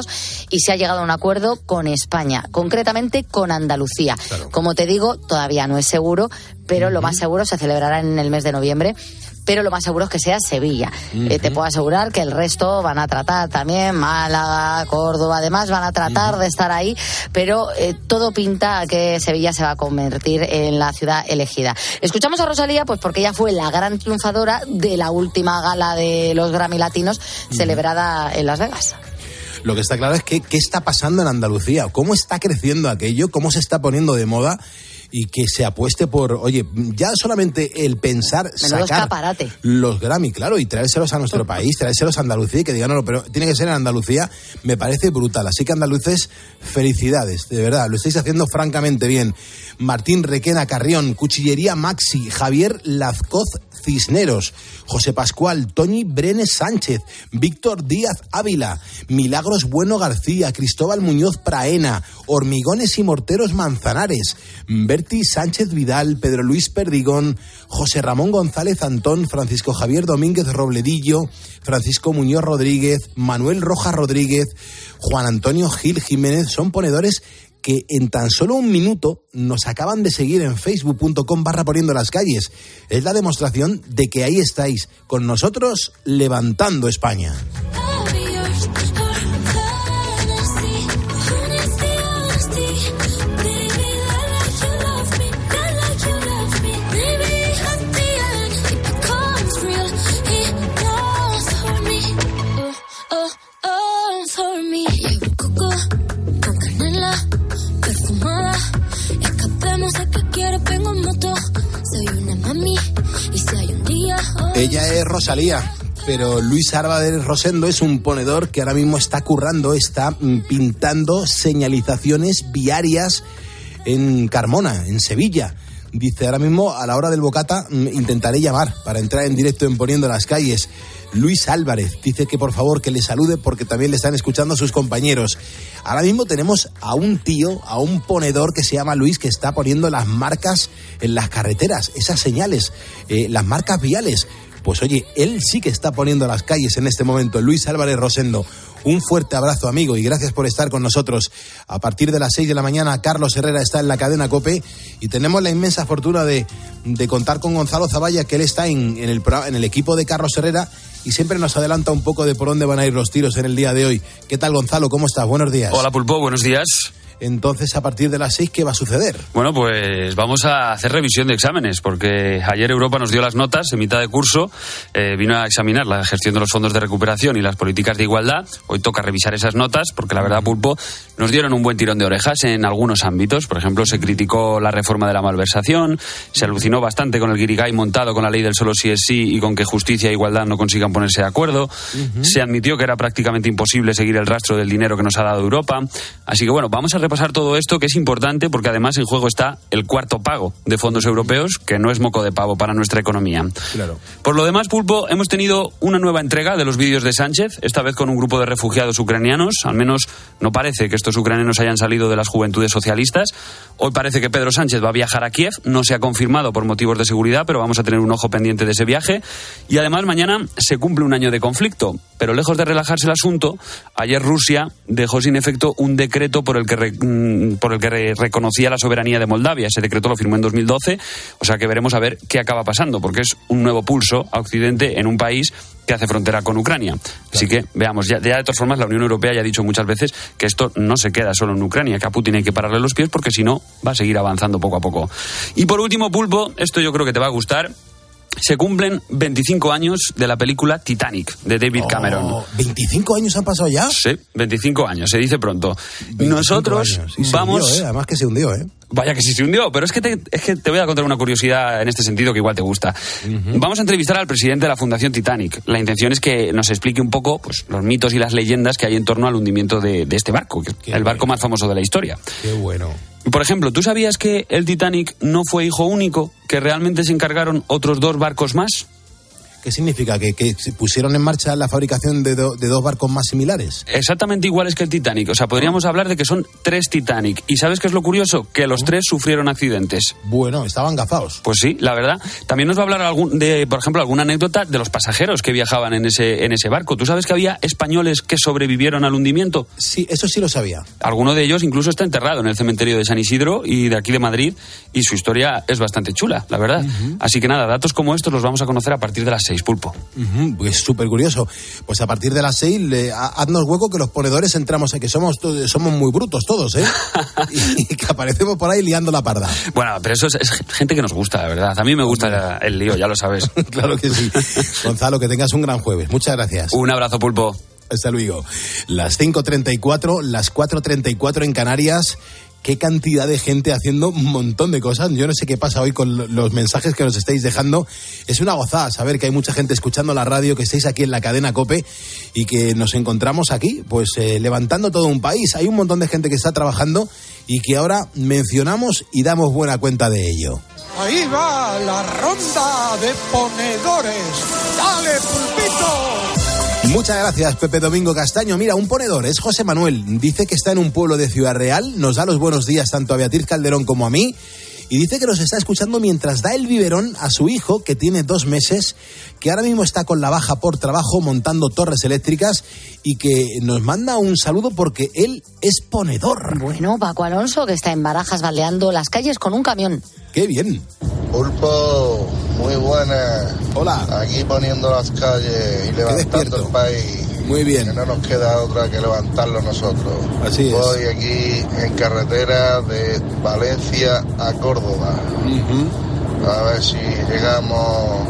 y se ha llegado a un acuerdo con España, concretamente con Andalucía. Como te digo, todavía no es seguro, pero lo más seguro se celebrará en el mes de noviembre. Pero lo más seguro es que sea Sevilla. Eh, te puedo asegurar que el resto van a tratar también, Málaga, Córdoba, además van a tratar de estar ahí, pero eh, todo pinta a que Sevilla se va a convertir en la ciudad elegida. Escuchamos a Rosalía, pues porque ella fue la gran triunfadora de la última gala de los Grammy Latinos celebrada en Las Vegas. Lo que está claro es que qué está pasando en Andalucía, cómo está creciendo aquello, cómo se está poniendo de moda y que se apueste por, oye, ya solamente el pensar Menudo sacar escaparate. los Grammy, claro, y traérselos a nuestro país, traérselos a Andalucía y que digan, no, no, pero tiene que ser en Andalucía, me parece brutal. Así que andaluces, felicidades, de verdad, lo estáis haciendo francamente bien. Martín Requena Carrión, Cuchillería Maxi, Javier Lazcoz Cisneros, José Pascual, Toñi Brenes Sánchez, Víctor Díaz Ávila, Milagros Bueno García, Cristóbal Muñoz Praena, Hormigones y Morteros Manzanares, Berti Sánchez Vidal, Pedro Luis Perdigón, José Ramón González Antón, Francisco Javier Domínguez Robledillo, Francisco Muñoz Rodríguez, Manuel Rojas Rodríguez, Juan Antonio Gil Jiménez, son ponedores que en tan solo un minuto nos acaban de seguir en facebook.com barra poniendo las calles. Es la demostración de que ahí estáis, con nosotros levantando España. Ella es Rosalía, pero Luis Álvarez Rosendo es un ponedor que ahora mismo está currando, está mm, pintando señalizaciones viarias en Carmona, en Sevilla. Dice, ahora mismo a la hora del bocata mm, intentaré llamar para entrar en directo en Poniendo las Calles. Luis Álvarez dice que por favor que le salude porque también le están escuchando a sus compañeros. Ahora mismo tenemos a un tío, a un ponedor que se llama Luis que está poniendo las marcas en las carreteras, esas señales, eh, las marcas viales. Pues oye, él sí que está poniendo las calles en este momento. Luis Álvarez Rosendo, un fuerte abrazo amigo y gracias por estar con nosotros. A partir de las 6 de la mañana, Carlos Herrera está en la cadena Cope y tenemos la inmensa fortuna de, de contar con Gonzalo Zavalla, que él está en, en, el, en el equipo de Carlos Herrera y siempre nos adelanta un poco de por dónde van a ir los tiros en el día de hoy. ¿Qué tal, Gonzalo? ¿Cómo estás? Buenos días. Hola, Pulpo, buenos días. Entonces, a partir de las seis, ¿qué va a suceder? Bueno, pues vamos a hacer revisión de exámenes, porque ayer Europa nos dio las notas en mitad de curso, eh, vino a examinar la gestión de los fondos de recuperación y las políticas de igualdad. Hoy toca revisar esas notas, porque la verdad, Pulpo, nos dieron un buen tirón de orejas en algunos ámbitos. Por ejemplo, se criticó la reforma de la malversación, se alucinó bastante con el guirigay montado con la ley del solo sí es sí y con que justicia e igualdad no consigan ponerse de acuerdo. Uh -huh. Se admitió que era prácticamente imposible seguir el rastro del dinero que nos ha dado Europa. Así que bueno, vamos a repasar todo esto que es importante porque además en juego está el cuarto pago de fondos europeos, que no es moco de pavo para nuestra economía. Claro. Por lo demás, Pulpo, hemos tenido una nueva entrega de los vídeos de Sánchez, esta vez con un grupo de refugiados ucranianos. Al menos no parece que estos ucranianos hayan salido de las juventudes socialistas. Hoy parece que Pedro Sánchez va a viajar a Kiev. No se ha confirmado por motivos de seguridad, pero vamos a tener un ojo pendiente de ese viaje. Y además mañana se cumple un año de conflicto. Pero lejos de relajarse el asunto, ayer Rusia dejó sin efecto un decreto por el que por el que re, reconocía la soberanía de Moldavia. Ese decreto lo firmó en 2012, o sea que veremos a ver qué acaba pasando, porque es un nuevo pulso a Occidente en un país que hace frontera con Ucrania. Así que veamos, ya, ya, de todas formas la Unión Europea ya ha dicho muchas veces que esto no se queda solo en Ucrania, que a Putin hay que pararle los pies porque si no va a seguir avanzando poco a poco. Y por último, Pulpo, esto yo creo que te va a gustar se cumplen 25 años de la película Titanic de David Oh, Cameron. ¿25 años han pasado ya? Sí, 25 años, se dice pronto. Nosotros años. Vamos... hundió, ¿eh? Además que se hundió, ¿eh? Vaya que sí se hundió, pero es que, te, es que te voy a contar una curiosidad en este sentido que igual te gusta. Uh -huh. Vamos a entrevistar al presidente de la Fundación Titanic. La intención es que nos explique un poco pues, los mitos y las leyendas que hay en torno al hundimiento de, de este barco, Qué el barco bueno. más famoso de la historia. Qué bueno. Por ejemplo, ¿tú sabías que el Titanic no fue hijo único, que realmente se encargaron otros dos barcos más? ¿Qué significa? ¿Que, pusieron en marcha la fabricación de, do, de, dos barcos más similares? Exactamente iguales que el Titanic. O sea, podríamos hablar de que son tres Titanic. ¿Y sabes qué es lo curioso? Que los tres sufrieron accidentes. Bueno, estaban gafados. Pues sí, la verdad. También nos va a hablar algún, de, por ejemplo, alguna anécdota de los pasajeros que viajaban en ese, en ese barco. ¿Tú sabes que había españoles que sobrevivieron al hundimiento? Sí, eso sí lo sabía. Alguno de ellos incluso está enterrado en el cementerio de San Isidro y de aquí de Madrid. Y su historia es bastante chula, la verdad. Uh -huh. Así que nada, datos como estos los vamos a conocer a partir de las seis, Pulpo. Uh -huh. Pues súper curioso. Pues a partir de las seis, le, haznos hueco que los ponedores entramos, que somos, somos muy brutos todos, ¿eh? y, que aparecemos por ahí liando la parda. Bueno, pero eso es, es gente que nos gusta, la verdad. A mí me gusta el lío, ya lo sabes. claro que sí. Gonzalo, que tengas un gran jueves. Muchas gracias. Un abrazo, Pulpo. Hasta luego. Las 5.34, las 4.34 en Canarias qué cantidad de gente haciendo un montón de cosas. Yo no sé qué pasa hoy con los mensajes que nos estáis dejando. Es una gozada saber que hay mucha gente escuchando la radio, que estáis aquí en la cadena Cope y que nos encontramos aquí, pues eh, levantando todo un país. Hay un montón de gente que está trabajando y que ahora mencionamos y damos buena cuenta de ello. Ahí va la ronda de ponedores. ¡Dale, pulpito! Muchas gracias, Pepe Domingo Castaño. Mira, un ponedor es José Manuel. Dice que está en un pueblo de Ciudad Real. Nos da los buenos días tanto a Beatriz Calderón como a mí. y dice que nos está escuchando mientras da el biberón a su hijo, que tiene dos meses, que ahora mismo está con la baja por trabajo montando torres eléctricas y que nos manda un saludo porque él es ponedor. Bueno, Paco Alonso, que está en Barajas baldeando las calles con un camión. ¡Qué bien! Pulpo, muy buena. Hola. Aquí poniendo las calles y levantando el país. Muy bien. Que no nos queda otra que levantarlo nosotros. Así es. Voy aquí en carretera de Valencia a Córdoba. A ver si llegamos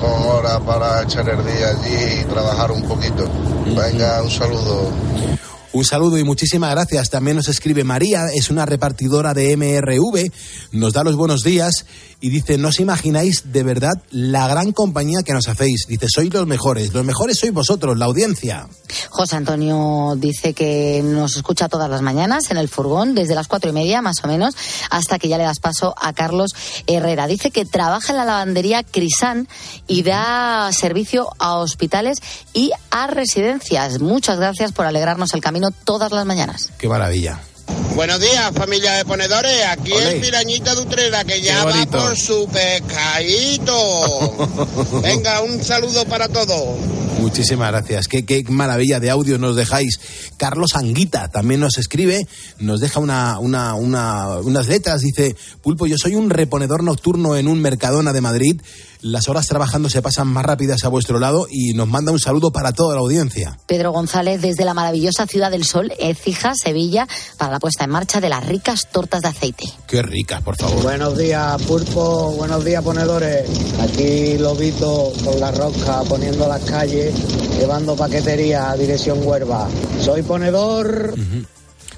con hora para echar el día allí y trabajar un poquito. Venga, un saludo. Un saludo y muchísimas gracias. También nos escribe María, es una repartidora de MRV, nos da los buenos días y dice, no os imagináis de verdad la gran compañía que nos hacéis. Dice, sois los mejores, los mejores sois vosotros, la audiencia. José Antonio dice que nos escucha todas las mañanas en el furgón, desde las cuatro y media más o menos, hasta que ya le das paso a Carlos Herrera. Dice que trabaja en la lavandería Crisán y da servicio a hospitales y a residencias. Muchas gracias por alegrarnos el camino todas las mañanas. Qué maravilla. Buenos días, familia de ponedores. Aquí Olé. es Pirañita de Utrera, que ya va por su pescadito. Venga, un saludo para todos. Muchísimas gracias. Qué, qué maravilla de audio nos dejáis. Carlos Anguita también nos escribe, nos deja una, una, una- unas letras. Dice, Pulpo, yo soy un reponedor nocturno en un Mercadona de Madrid. Las horas trabajando se pasan más rápidas a vuestro lado y nos manda un saludo para toda la audiencia. Pedro González desde la maravillosa ciudad del sol, Écija, Sevilla, para la puesta en marcha de las ricas tortas de aceite. Qué ricas, por favor. Buenos días, Pulpo. Buenos días, ponedores. Aquí Lobito con la rosca poniendo las calles, llevando paquetería a dirección Huerva. Soy ponedor.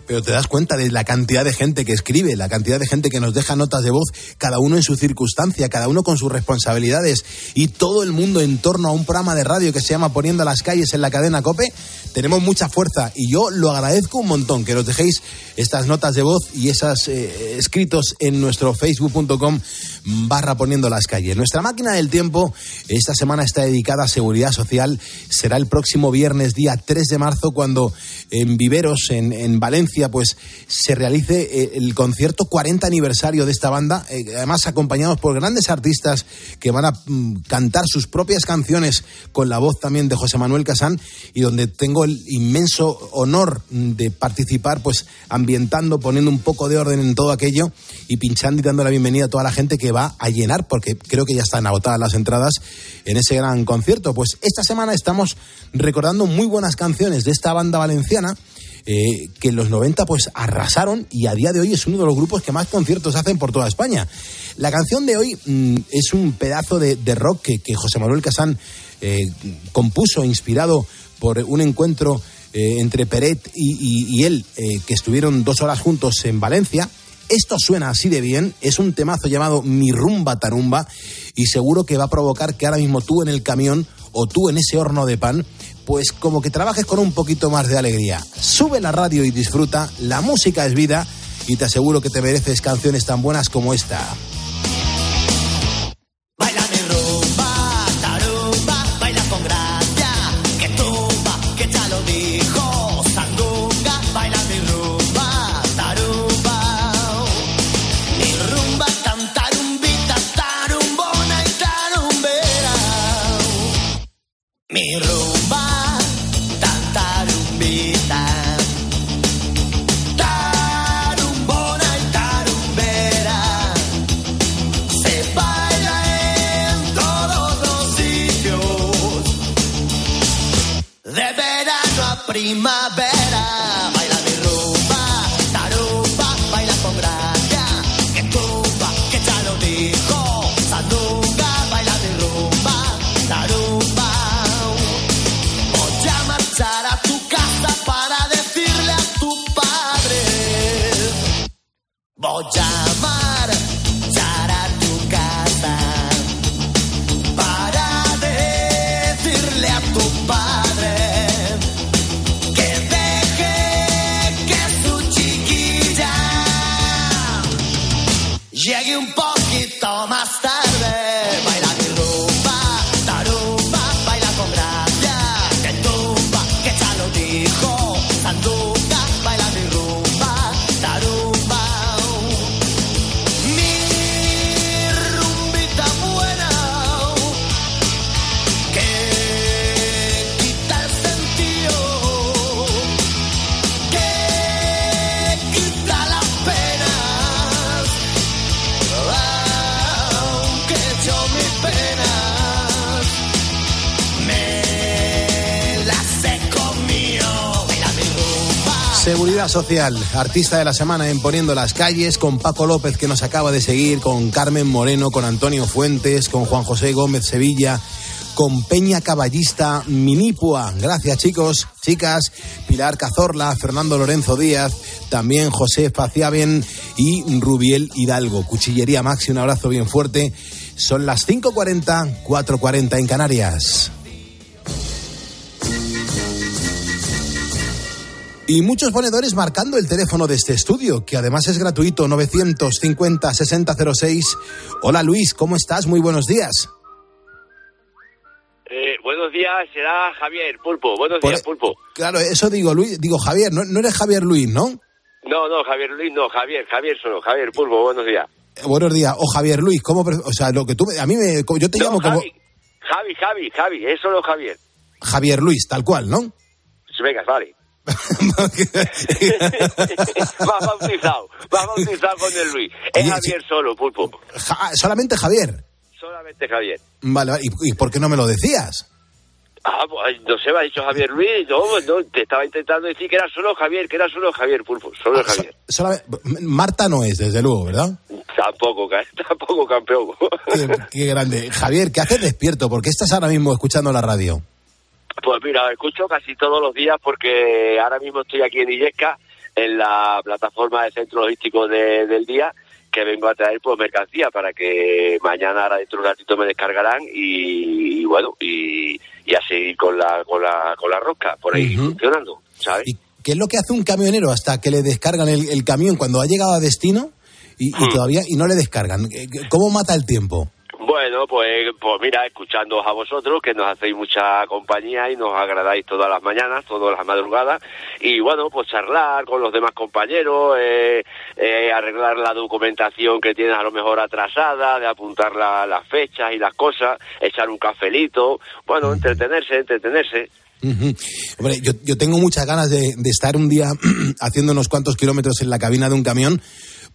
Pero te das cuenta de la cantidad de gente que escribe, la cantidad de gente que nos deja notas de voz, cada uno en su circunstancia, cada uno con sus responsabilidades y todo el mundo en torno a un programa de radio que se llama Poniendo las calles en la cadena Cope. Tenemos mucha fuerza y yo lo agradezco un montón que nos dejéis estas notas de voz y esos escritos en nuestro facebook.com barra poniendo las calles. Nuestra máquina del tiempo esta semana está dedicada a seguridad social. Será el próximo viernes, día 3 de marzo, cuando en Viveros, en, en Valencia, pues se realice eh, el concierto 40 aniversario de esta banda, eh, además acompañados por grandes artistas que van a mm, cantar sus propias canciones con la voz también de José Manuel Casán y donde tengo el inmenso honor mm, de participar, pues ambientando, poniendo un poco de orden en todo aquello y pinchando y dando la bienvenida a toda la gente que va a llenar, porque creo que ya están agotadas las entradas en ese gran concierto. Pues esta semana estamos recordando muy buenas canciones de esta banda valenciana. eh, que en los 90 pues arrasaron y a día de hoy es uno de los grupos que más conciertos hacen por toda España. La canción de hoy mm, es un pedazo de, rock que, José Manuel Casán eh, compuso, inspirado por un encuentro eh, entre Peret y, él, que estuvieron dos horas juntos en Valencia. Esto suena así de bien, es un temazo llamado Mi Rumba Tarumba y seguro que va a provocar que ahora mismo tú en el camión o tú en ese horno de pan, pues como que trabajes con un poquito más de alegría. Sube la radio y disfruta, la música es vida y te aseguro que te mereces canciones tan buenas como esta. Primavera. Baila mi rumba, tarumba, baila con gracia. Que tumba, que ya lo dijo. Sandunga, baila mi rumba, tarumba. Voy a marchar a tu casa para decirle a tu padre. Voy a marchar Social, artista de la semana en Poniendo las Calles, con Paco López que nos acaba de seguir, con Carmen Moreno, con Antonio Fuentes, con Juan José Gómez Sevilla, con Peña Caballista Minipua. Gracias chicos, chicas, Pilar Cazorla, Fernando Lorenzo Díaz, también José Faciaben y Rubiel Hidalgo. Cuchillería Maxi, un abrazo bien fuerte. Son las 5.40, 4.40 en Canarias. Y muchos ponedores marcando el teléfono de este estudio, que además es gratuito, 950-6006. Hola Luis, ¿cómo estás? Muy buenos días. Eh, buenos días, será Javier Pulpo. Buenos Por- días, Pulpo. Claro, eso digo, Luis, digo Javier, no, no eres Javier Luis, ¿no? No, no, Javier Luis, no, Javier, Javier solo, Javier Pulpo, buenos días. Eh, Buenos días, o Javier Luis, ¿cómo? O sea, lo que tú, a mí me, yo te No, llamo como Javi, Javi, Javi, Javi, es solo Javier. Javier Luis, tal cual, ¿no? Venga, vale. más bautizado, más bautizado con el Luis. Es Oye, Javier solo, Pulpo. Ja- solamente Javier. Solamente Javier. Vale, vale, ¿y, y por qué no me lo decías? Ah, pues no se me ha dicho Javier Luis, no, no, te estaba intentando decir que era solo Javier, que era solo Javier Pulpo, solo Javier. Solamente- Marta no es, desde luego, ¿verdad? Tampoco, tampoco campeón. Qué, qué grande. Javier, ¿qué haces despierto? ¿Por qué estás ahora mismo escuchando la radio? Pues mira, escucho casi todos los días porque ahora mismo estoy aquí en Illesca, en la plataforma de centro logístico de- del día, que vengo a traer pues mercancía para que mañana, ahora dentro de un ratito me descargarán y, y bueno, y, y a seguir con la, con la, con la rosca por ahí funcionando, ¿sabes? ¿Qué es lo que hace un camionero hasta que le descargan el, el camión cuando ha llegado a destino y, y todavía y no le descargan? ¿Qué- qué- ¿Cómo mata el tiempo? Bueno, pues, pues mira, escuchándoos a vosotros, que nos hacéis mucha compañía y nos agradáis todas las mañanas, todas las madrugadas, y bueno, pues charlar con los demás compañeros, eh, eh, arreglar la documentación que tienes a lo mejor atrasada, de apuntar la- las fechas y las cosas, echar un cafelito, bueno, entretenerse, entretenerse. Hombre, yo, yo tengo muchas ganas de, de estar un día haciendo unos cuantos kilómetros en la cabina de un camión,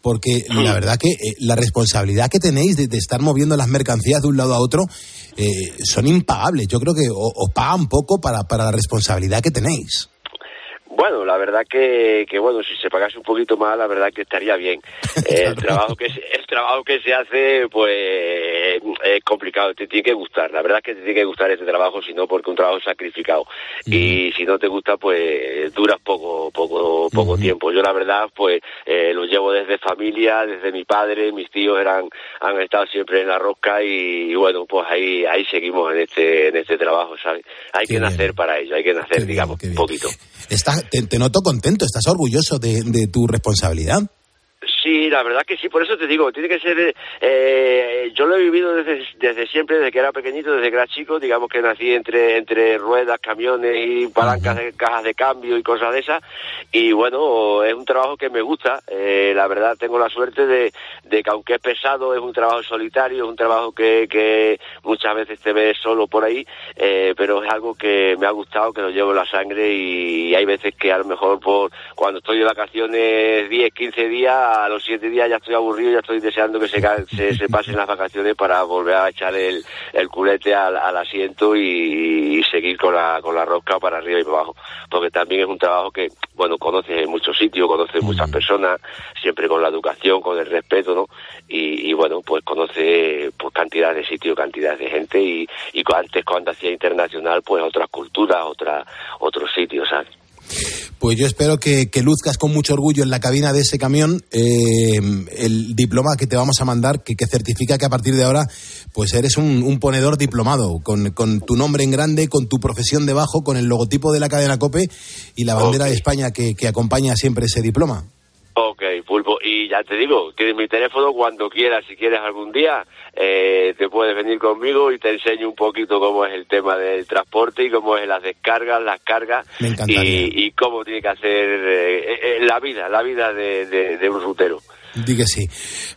porque la verdad que eh, la responsabilidad que tenéis de, de estar moviendo las mercancías de un lado a otro eh, son impagables. Yo creo que os pagan poco para, para la responsabilidad que tenéis. Bueno, la verdad que, que bueno, si se pagase un poquito más, la verdad que estaría bien. Eh, El trabajo que se, el trabajo que se hace, pues es complicado, te tiene que gustar. La verdad es que te tiene que gustar este trabajo, si no porque un trabajo sacrificado. Y si no te gusta, pues duras poco, poco, poco tiempo. Yo la verdad, pues eh, lo llevo desde familia, desde mi padre, mis tíos eran, han estado siempre en la rosca y, bueno, pues ahí, ahí seguimos en este, en este trabajo, ¿sabes? Hay que nacer para ello, hay que nacer, digamos, un poquito. Estás- te, te noto contento, estás orgulloso de, de tu responsabilidad. Sí, la verdad que sí, por eso te digo, tiene que ser, eh, yo lo he vivido desde, desde siempre, desde que era pequeñito, desde que era chico, digamos que nací entre, entre ruedas, camiones y palancas de cajas de cambio y cosas de esas, y bueno, es un trabajo que me gusta, eh, la verdad tengo la suerte de, que aunque es pesado, es un trabajo solitario, es un trabajo que, muchas veces te ves solo por ahí, eh, pero es algo que me ha gustado, que lo llevo en la sangre y hay veces que a lo mejor por cuando estoy de vacaciones 10, 15 días, a los 7 días ya estoy aburrido, ya estoy deseando que se, ca- se, se pasen las vacaciones para volver a echar el, el culete al, al asiento y, y seguir con la, con la rosca para arriba y para abajo. Porque también es un trabajo que, bueno, conoces en muchos sitios, conoces muchas personas, siempre con la educación, con el respeto, ¿no? Y, y bueno, pues conoce pues cantidad de sitios, cantidad de gente y, antes cuando hacía internacional, pues otras culturas, otra, otros sitios, ¿sabes? Pues yo espero que, que luzcas con mucho orgullo en la cabina de ese camión eh, el diploma que te vamos a mandar, que, que certifica que a partir de ahora pues eres un, un ponedor diplomado, con, con tu nombre en grande, con tu profesión debajo, con el logotipo de la cadena COPE y la bandera de España que, que acompaña siempre ese diploma. Ok, Pulpo. Y ya te digo, tienes mi teléfono cuando quieras, si quieres algún día, eh, te puedes venir conmigo y te enseño un poquito cómo es el tema del transporte y cómo es las descargas, las cargas y, y cómo tiene que hacer eh, eh, la vida, la vida de, de- de un rutero. Di que sí.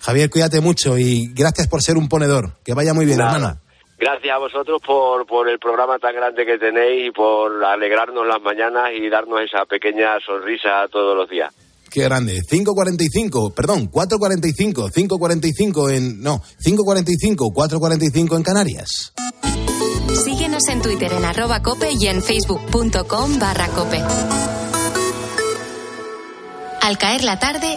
Javier, cuídate mucho y gracias por ser un ponedor. Que vaya muy bien, Nada. hermano. Gracias a vosotros por, por el programa tan grande que tenéis y por alegrarnos las mañanas y darnos esa pequeña sonrisa todos los días. Qué grande. 5.45, perdón, 4.45, 5.45 en... No, 5.45, 4.45 en Canarias. Síguenos en Twitter en arroba cope y en facebook.com barra cope. Al caer la tarde,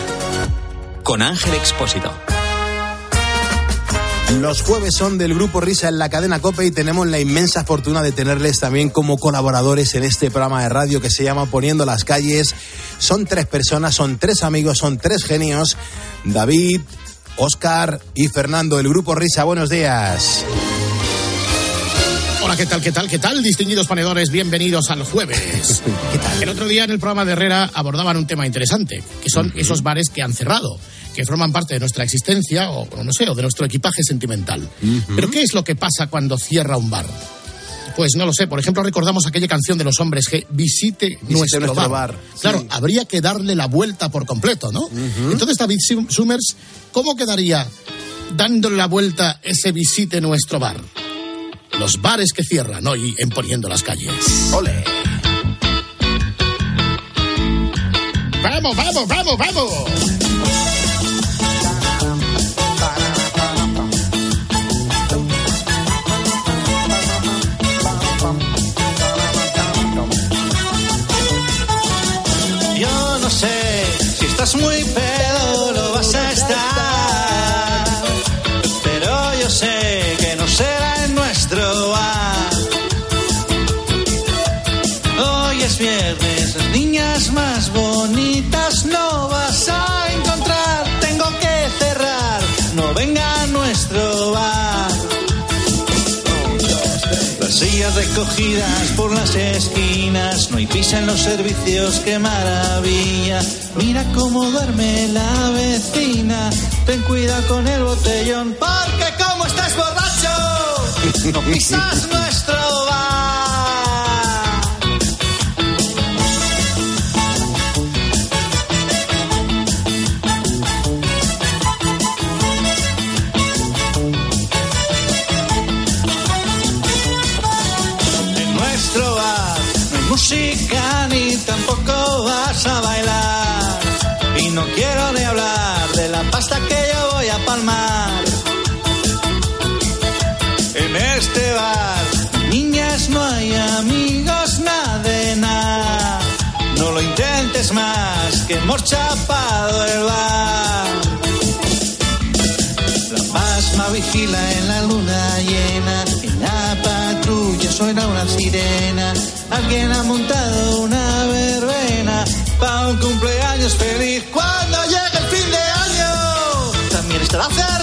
Con Ángel Expósito. Los jueves son del grupo Risa en la cadena Cope y tenemos la inmensa fortuna de tenerles también como colaboradores en este programa de radio que se llama Poniendo las calles. Son tres personas, son tres amigos, son tres genios. David, Oscar y Fernando, el grupo Risa. Buenos días. Hola, ¿qué tal, qué tal, qué tal? Distinguidos ponedores, bienvenidos al jueves. ¿Qué tal? El otro día en el programa de Herrera abordaban un tema interesante, que son esos bares que han cerrado, que forman parte de nuestra existencia o, no sé, o de nuestro equipaje sentimental. Pero ¿qué es lo que pasa cuando cierra un bar? Pues no lo sé. Por ejemplo, recordamos aquella canción de los hombres que visite, nuestro, nuestro bar. bar. Claro, Sí. habría que darle la vuelta por completo, ¿no? Entonces, David Sum- Summers, ¿cómo quedaría dándole la vuelta ese visite nuestro bar? Los bares que cierran hoy en Poniendo las Calles. ¡Ole! ¡Vamos, vamos, vamos, vamos! Yo no sé si estás muy pedo recogidas por las esquinas, no hay pisa en los servicios, qué maravilla. Mira cómo duerme la vecina, ten cuidado con el botellón, porque como estás borracho, no pisas nuestro En este bar, niñas, no hay amigos, nada nada. No lo intentes más, que hemos chapado el bar. La pasma vigila en la luna llena. En la patrulla suena una sirena. Alguien ha montado una verbena para un cumpleaños feliz. También estará cerrado el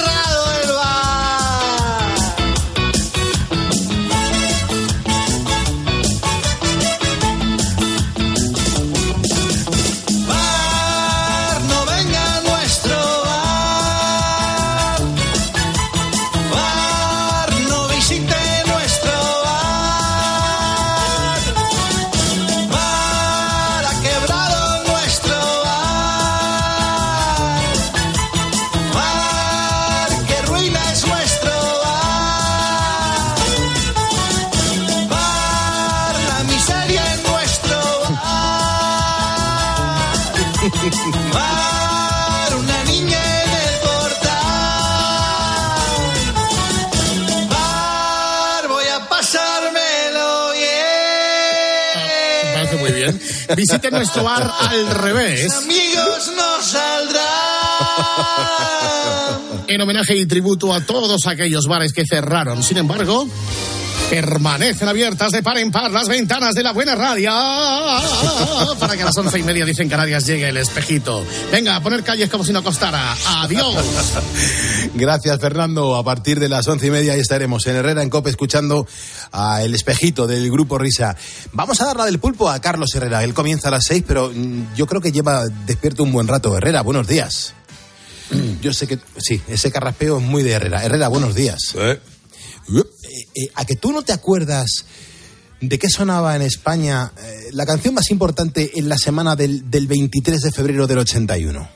bien. Visite nuestro bar al revés. Amigos no saldrán. En homenaje y tributo a todos aquellos bares que cerraron. Sin embargo, permanecen abiertas de par en par las ventanas de la buena radio para que a las once y media, dicen Canarias, llegue el espejito. Venga, a poner calles como si no costara. Adiós. Gracias, Fernando. A partir de las once y media estaremos en Herrera, en Cope, escuchando a El Espejito del Grupo Risa. Vamos a dar la del pulpo a Carlos Herrera. Él comienza a las seis, pero mm, yo creo que lleva despierto un buen rato. Herrera, buenos días. Yo sé que sí, ese carraspeo es muy de Herrera. Herrera, buenos días. Eh, eh, a que tú no te acuerdas ¿De qué sonaba en España eh, la canción más importante en la semana del, del 23 de febrero del 81?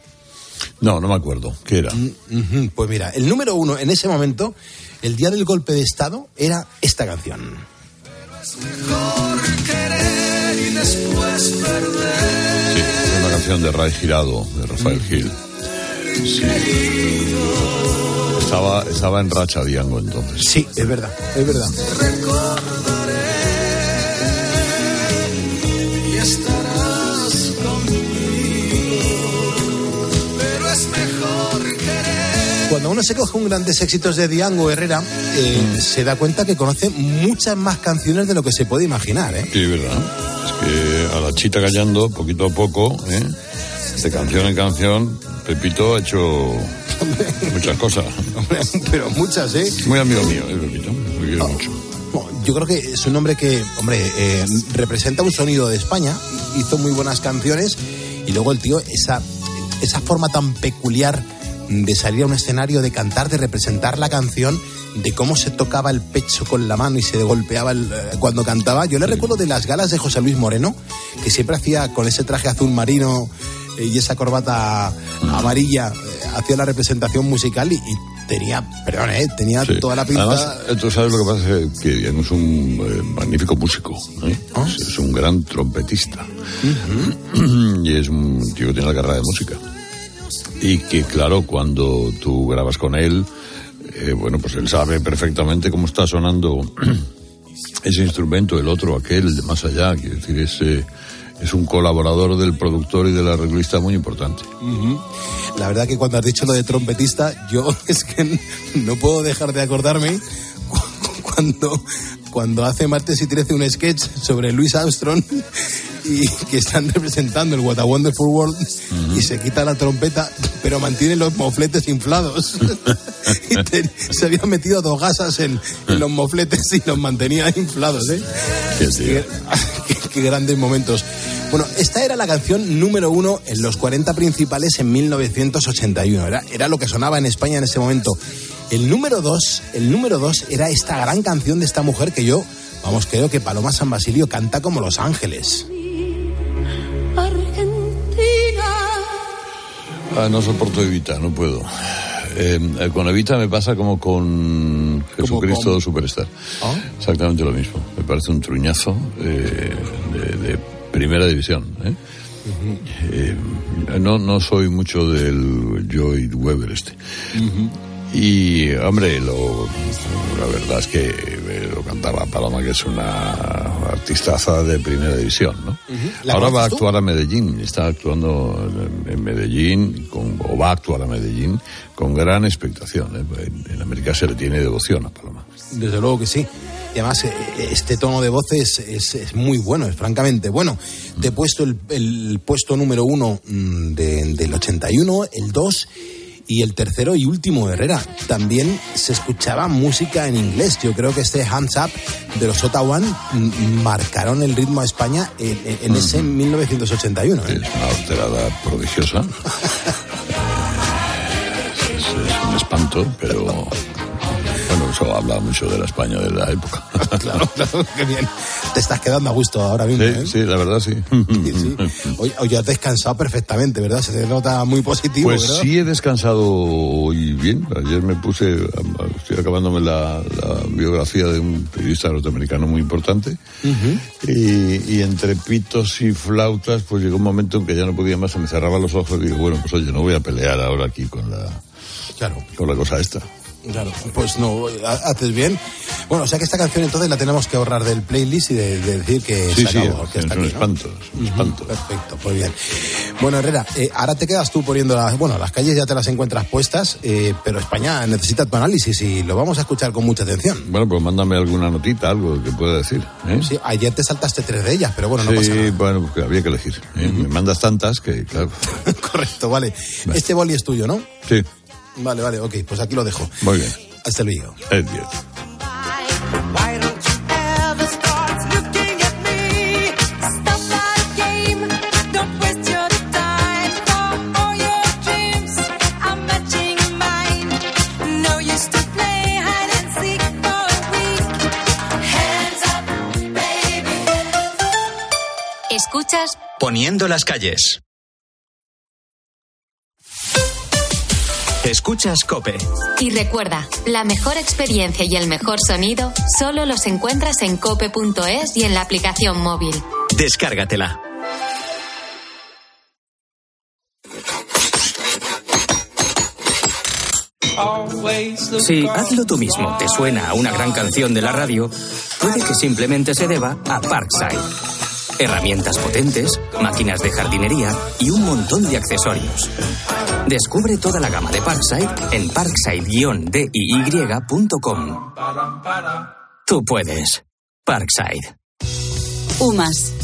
No, no me acuerdo. ¿Qué era? Mm, Pues mira, el número uno en ese momento, el día del golpe de Estado, era esta canción. Querer y después perder. Sí, es una canción de Ray Girado, de Rafael Gil. Sí. Estaba, estaba en racha Diango entonces. Sí, es verdad, es verdad. y estarás conmigo. Pero es mejor querer. Cuando uno se coge un grandes éxitos de Diango Herrera, eh, se da cuenta que conoce muchas más canciones de lo que se puede imaginar. ¿eh? Sí, verdad. Es que a la chita callando, poquito a poco, ¿eh? de canción en canción, Pepito ha hecho muchas cosas. Pero muchas, ¿eh? Muy amigo mío, ¿eh, Pepito? Lo quiero mucho. Yo creo que es un hombre que, hombre, eh, representa un sonido de España, hizo muy buenas canciones y luego el tío, esa, esa forma tan peculiar de salir a un escenario, de cantar, de representar la canción, de cómo se tocaba el pecho con la mano y se golpeaba el- eh, cuando cantaba. Yo le recuerdo de las galas de José Luis Moreno, que siempre hacía con ese traje azul marino eh, y esa corbata amarilla, eh, hacía la representación musical y, y tenía, perdón, eh, tenía Sí. toda la pinta. Además, eh, tú sabes lo que pasa es que Diango es un eh, magnífico músico. ¿eh? Ah. Es, es un gran trompetista. y es un tío que tiene la carrera de música. Y que, claro, cuando tú grabas con él, eh, bueno, pues él sabe perfectamente cómo está sonando ese instrumento, el otro, aquel, el de más allá. Quiero decir, es, eh, es un colaborador del productor y del arreglista muy importante. Ujú. La verdad que cuando has dicho lo de trompetista, yo es que no puedo dejar de acordarme cu- cuando, cuando hace martes y 13 un sketch sobre Louis Armstrong y que están representando el What a Wonderful World y se quita la trompeta, pero mantiene los mofletes inflados. y te- se había metido dos gasas en, en los mofletes y los mantenía inflados, ¿eh? Qué qué, qué grandes momentos. Bueno, esta era la canción número uno en los 40 principales en 1981. Era, era lo que sonaba en España en ese momento. El número dos, el número dos era esta gran canción de esta mujer que yo, vamos, creo que Paloma San Basilio canta como Los Ángeles. Ah, no soporto Evita, no puedo. Eh, eh, con Evita me pasa como con Jesucristo Superstar. ¿Ah? Exactamente lo mismo. Me parece un truñazo eh, de, de primera división. ¿eh? Eh, no, no soy mucho del Joy Weber este. Y, hombre, lo, la verdad es que eh, lo cantaba Paloma, que es una artistaza de primera división, ¿no? ¿La Ahora va a tú? actuar a Medellín, está actuando en- Medellín, con, o va a actuar a Medellín, con gran expectación. ¿eh? En, en América se le tiene devoción a Paloma. Desde luego que sí. Y además, eh, este tono de voz es, es- es muy bueno, es francamente bueno. Te he puesto el, el puesto número uno mm, de- del 81, el 2 y el tercero y último Herrera. También se escuchaba música en inglés. Yo creo que este Hands Up de los Ottawa mm, marcaron el ritmo a España en, ese 1981. ¿eh? Es una alterada prodigiosa. es, es un espanto, pero bueno, eso habla mucho de la España de la época. claro, claro, qué bien. Te estás quedando a gusto ahora mismo. ¿eh? Sí, sí, la verdad sí. Hoy, hoy has descansado perfectamente, ¿verdad? Se te nota muy positivo, Pues ¿verdad? sí he descansado hoy bien. Ayer me puse, estoy acabándome la, la biografía de un periodista norteamericano muy importante. Y, y entre pitos y flautas, pues llegó un momento en que ya no podía más, se me cerraba los ojos y digo, bueno, pues oye, no voy a pelear ahora aquí con la, Claro. con la cosa esta. Claro, pues no, ha- haces bien. Bueno, o sea que esta canción entonces la tenemos que ahorrar del playlist y de, de decir que Sí, se sí, es está un aquí, ¿no? espanto, es un espanto. Perfecto, pues bien. Bueno, Herrera, eh, ahora te quedas tú poniendo las... Bueno, las calles ya te las encuentras puestas, eh, pero España necesita tu análisis y lo vamos a escuchar con mucha atención. Bueno, pues mándame alguna notita, algo que pueda decir. ¿eh? Sí, ayer te saltaste tres de ellas, pero bueno, no Sí, pasa nada. bueno, pues había que elegir. Me mandas tantas que, claro. Correcto, vale. Este boli es tuyo, ¿no? Sí, Vale, vale, ok, pues aquí lo dejo. muy bien. Hasta luego. Es diez. Why don't you ever start looking at me? Stop that game. Don't waste your time for all your dreams. I'm matching mine. No use to play hide and seek for a week. Hands up, baby. Escuchas Poniendo las calles. Escuchas Cope. y recuerda, la mejor experiencia y el mejor sonido solo los encuentras en cope.es y en la aplicación móvil. Descárgatela. Si Hazlo tú mismo te suena a una gran canción de la radio, puede que simplemente se deba a Parkside. Herramientas potentes, máquinas de jardinería y un montón de accesorios. Descubre toda la gama de Parkside en parkside-diy.com. Tú puedes. Parkside. UMAS,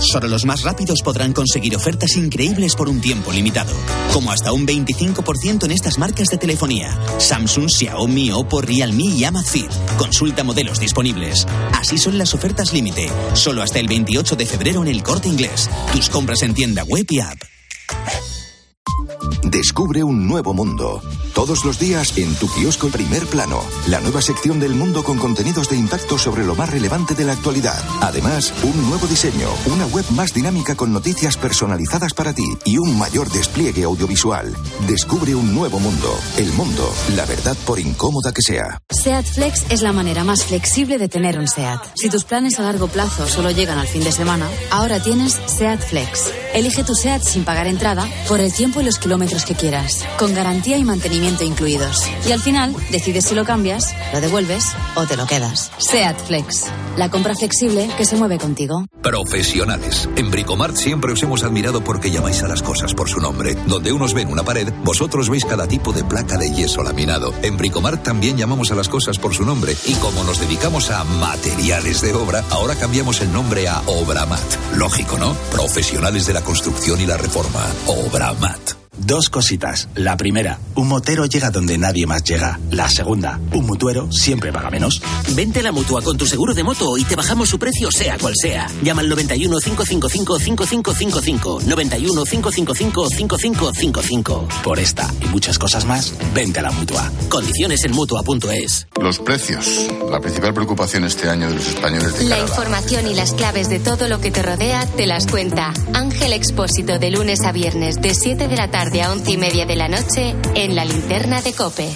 Solo los más rápidos podrán conseguir ofertas increíbles por un tiempo limitado, como hasta un 25% en estas marcas de telefonía: Samsung, Xiaomi, Oppo, Realme y Amazfit. Consulta modelos disponibles. Así son las ofertas límite, solo hasta el 28 de febrero en el Corte Inglés. Tus compras en tienda web y app. Descubre un nuevo mundo. Todos los días en tu kiosco Primer Plano, la nueva sección del mundo con contenidos de impacto sobre lo más relevante de la actualidad. Además, un nuevo diseño, una web más dinámica con noticias personalizadas para ti y un mayor despliegue audiovisual. Descubre un nuevo mundo. El mundo, la verdad por incómoda que sea. SEAT Flex es la manera más flexible de tener un SEAT. Si tus planes a largo plazo solo llegan al fin de semana, ahora tienes SEAT Flex. Elige tu SEAT sin pagar entrada por el tiempo y los kilómetros que quieras, con garantía y mantenimiento incluidos. Y al final, decides si lo cambias, lo devuelves o te lo quedas. SEAT Flex. La compra flexible que se mueve contigo. Profesionales. En Bricomart siempre os hemos admirado porque llamáis a las cosas por su nombre. Donde unos ven una pared, vosotros veis cada tipo de placa de yeso laminado. En Bricomart también llamamos a las cosas por su nombre. Y como nos dedicamos a materiales de obra, ahora cambiamos el nombre a Obramat. Lógico, ¿no? Profesionales de la construcción y la reforma. Obramat. Dos cositas. La primera, un motero llega donde nadie más llega. La segunda, un mutuero siempre paga menos. Vente a la mutua con tu seguro de moto y te bajamos su precio, sea cual sea. Llama al 91 555 5555. 91 555 5555. Por esta y muchas cosas más, vente a la mutua. Condiciones en mutua.es. Los precios, la principal preocupación este año de los españoles de la- información y las claves de todo lo que te rodea te las cuenta Ángel Expósito de lunes a viernes de 7 de la tarde a 11 y media de la noche en la linterna de Cope.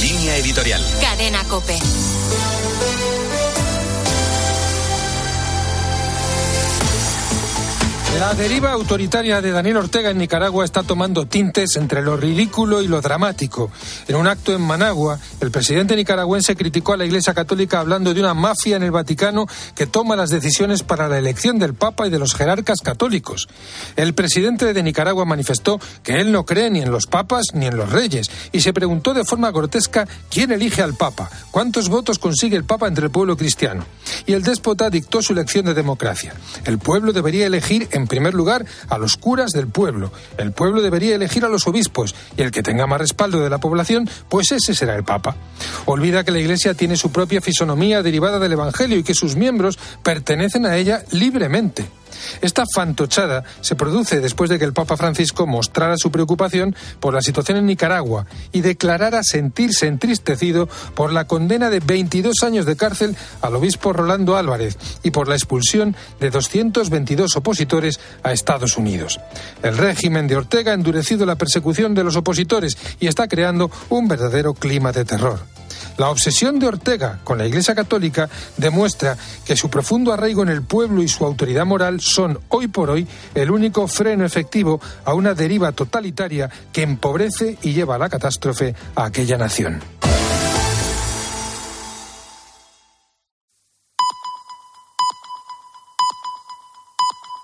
Línea editorial. Cadena Cope. La deriva autoritaria de Daniel Ortega en Nicaragua está tomando tintes entre lo ridículo y lo dramático. En un acto en Managua, el presidente nicaragüense criticó a la Iglesia Católica hablando de una mafia en el Vaticano que toma las decisiones para la elección del Papa y de los jerarcas católicos. El presidente de Nicaragua manifestó que él no cree ni en los papas ni en los reyes y se preguntó de forma grotesca quién elige al Papa, cuántos votos consigue el Papa entre el pueblo cristiano. Y el déspota dictó su lección de democracia. El pueblo debería elegir en primer lugar a los curas del pueblo. El pueblo debería elegir a los obispos y el que tenga más respaldo de la población, pues ese será el Papa. Olvida que la Iglesia tiene su propia fisonomía derivada del Evangelio y que sus miembros pertenecen a ella libremente. Esta fantochada se produce después de que el Papa Francisco mostrara su preocupación por la situación en Nicaragua y declarara sentirse entristecido por la condena de 22 años de cárcel al obispo Rolando Álvarez y por la expulsión de 222 opositores a Estados Unidos. El régimen de Ortega ha endurecido la persecución de los opositores y está creando un verdadero clima de terror. La obsesión de Ortega con la Iglesia Católica demuestra que su profundo arraigo en el pueblo y su autoridad moral son, hoy por hoy, el único freno efectivo a una deriva totalitaria que empobrece y lleva a la catástrofe a aquella nación.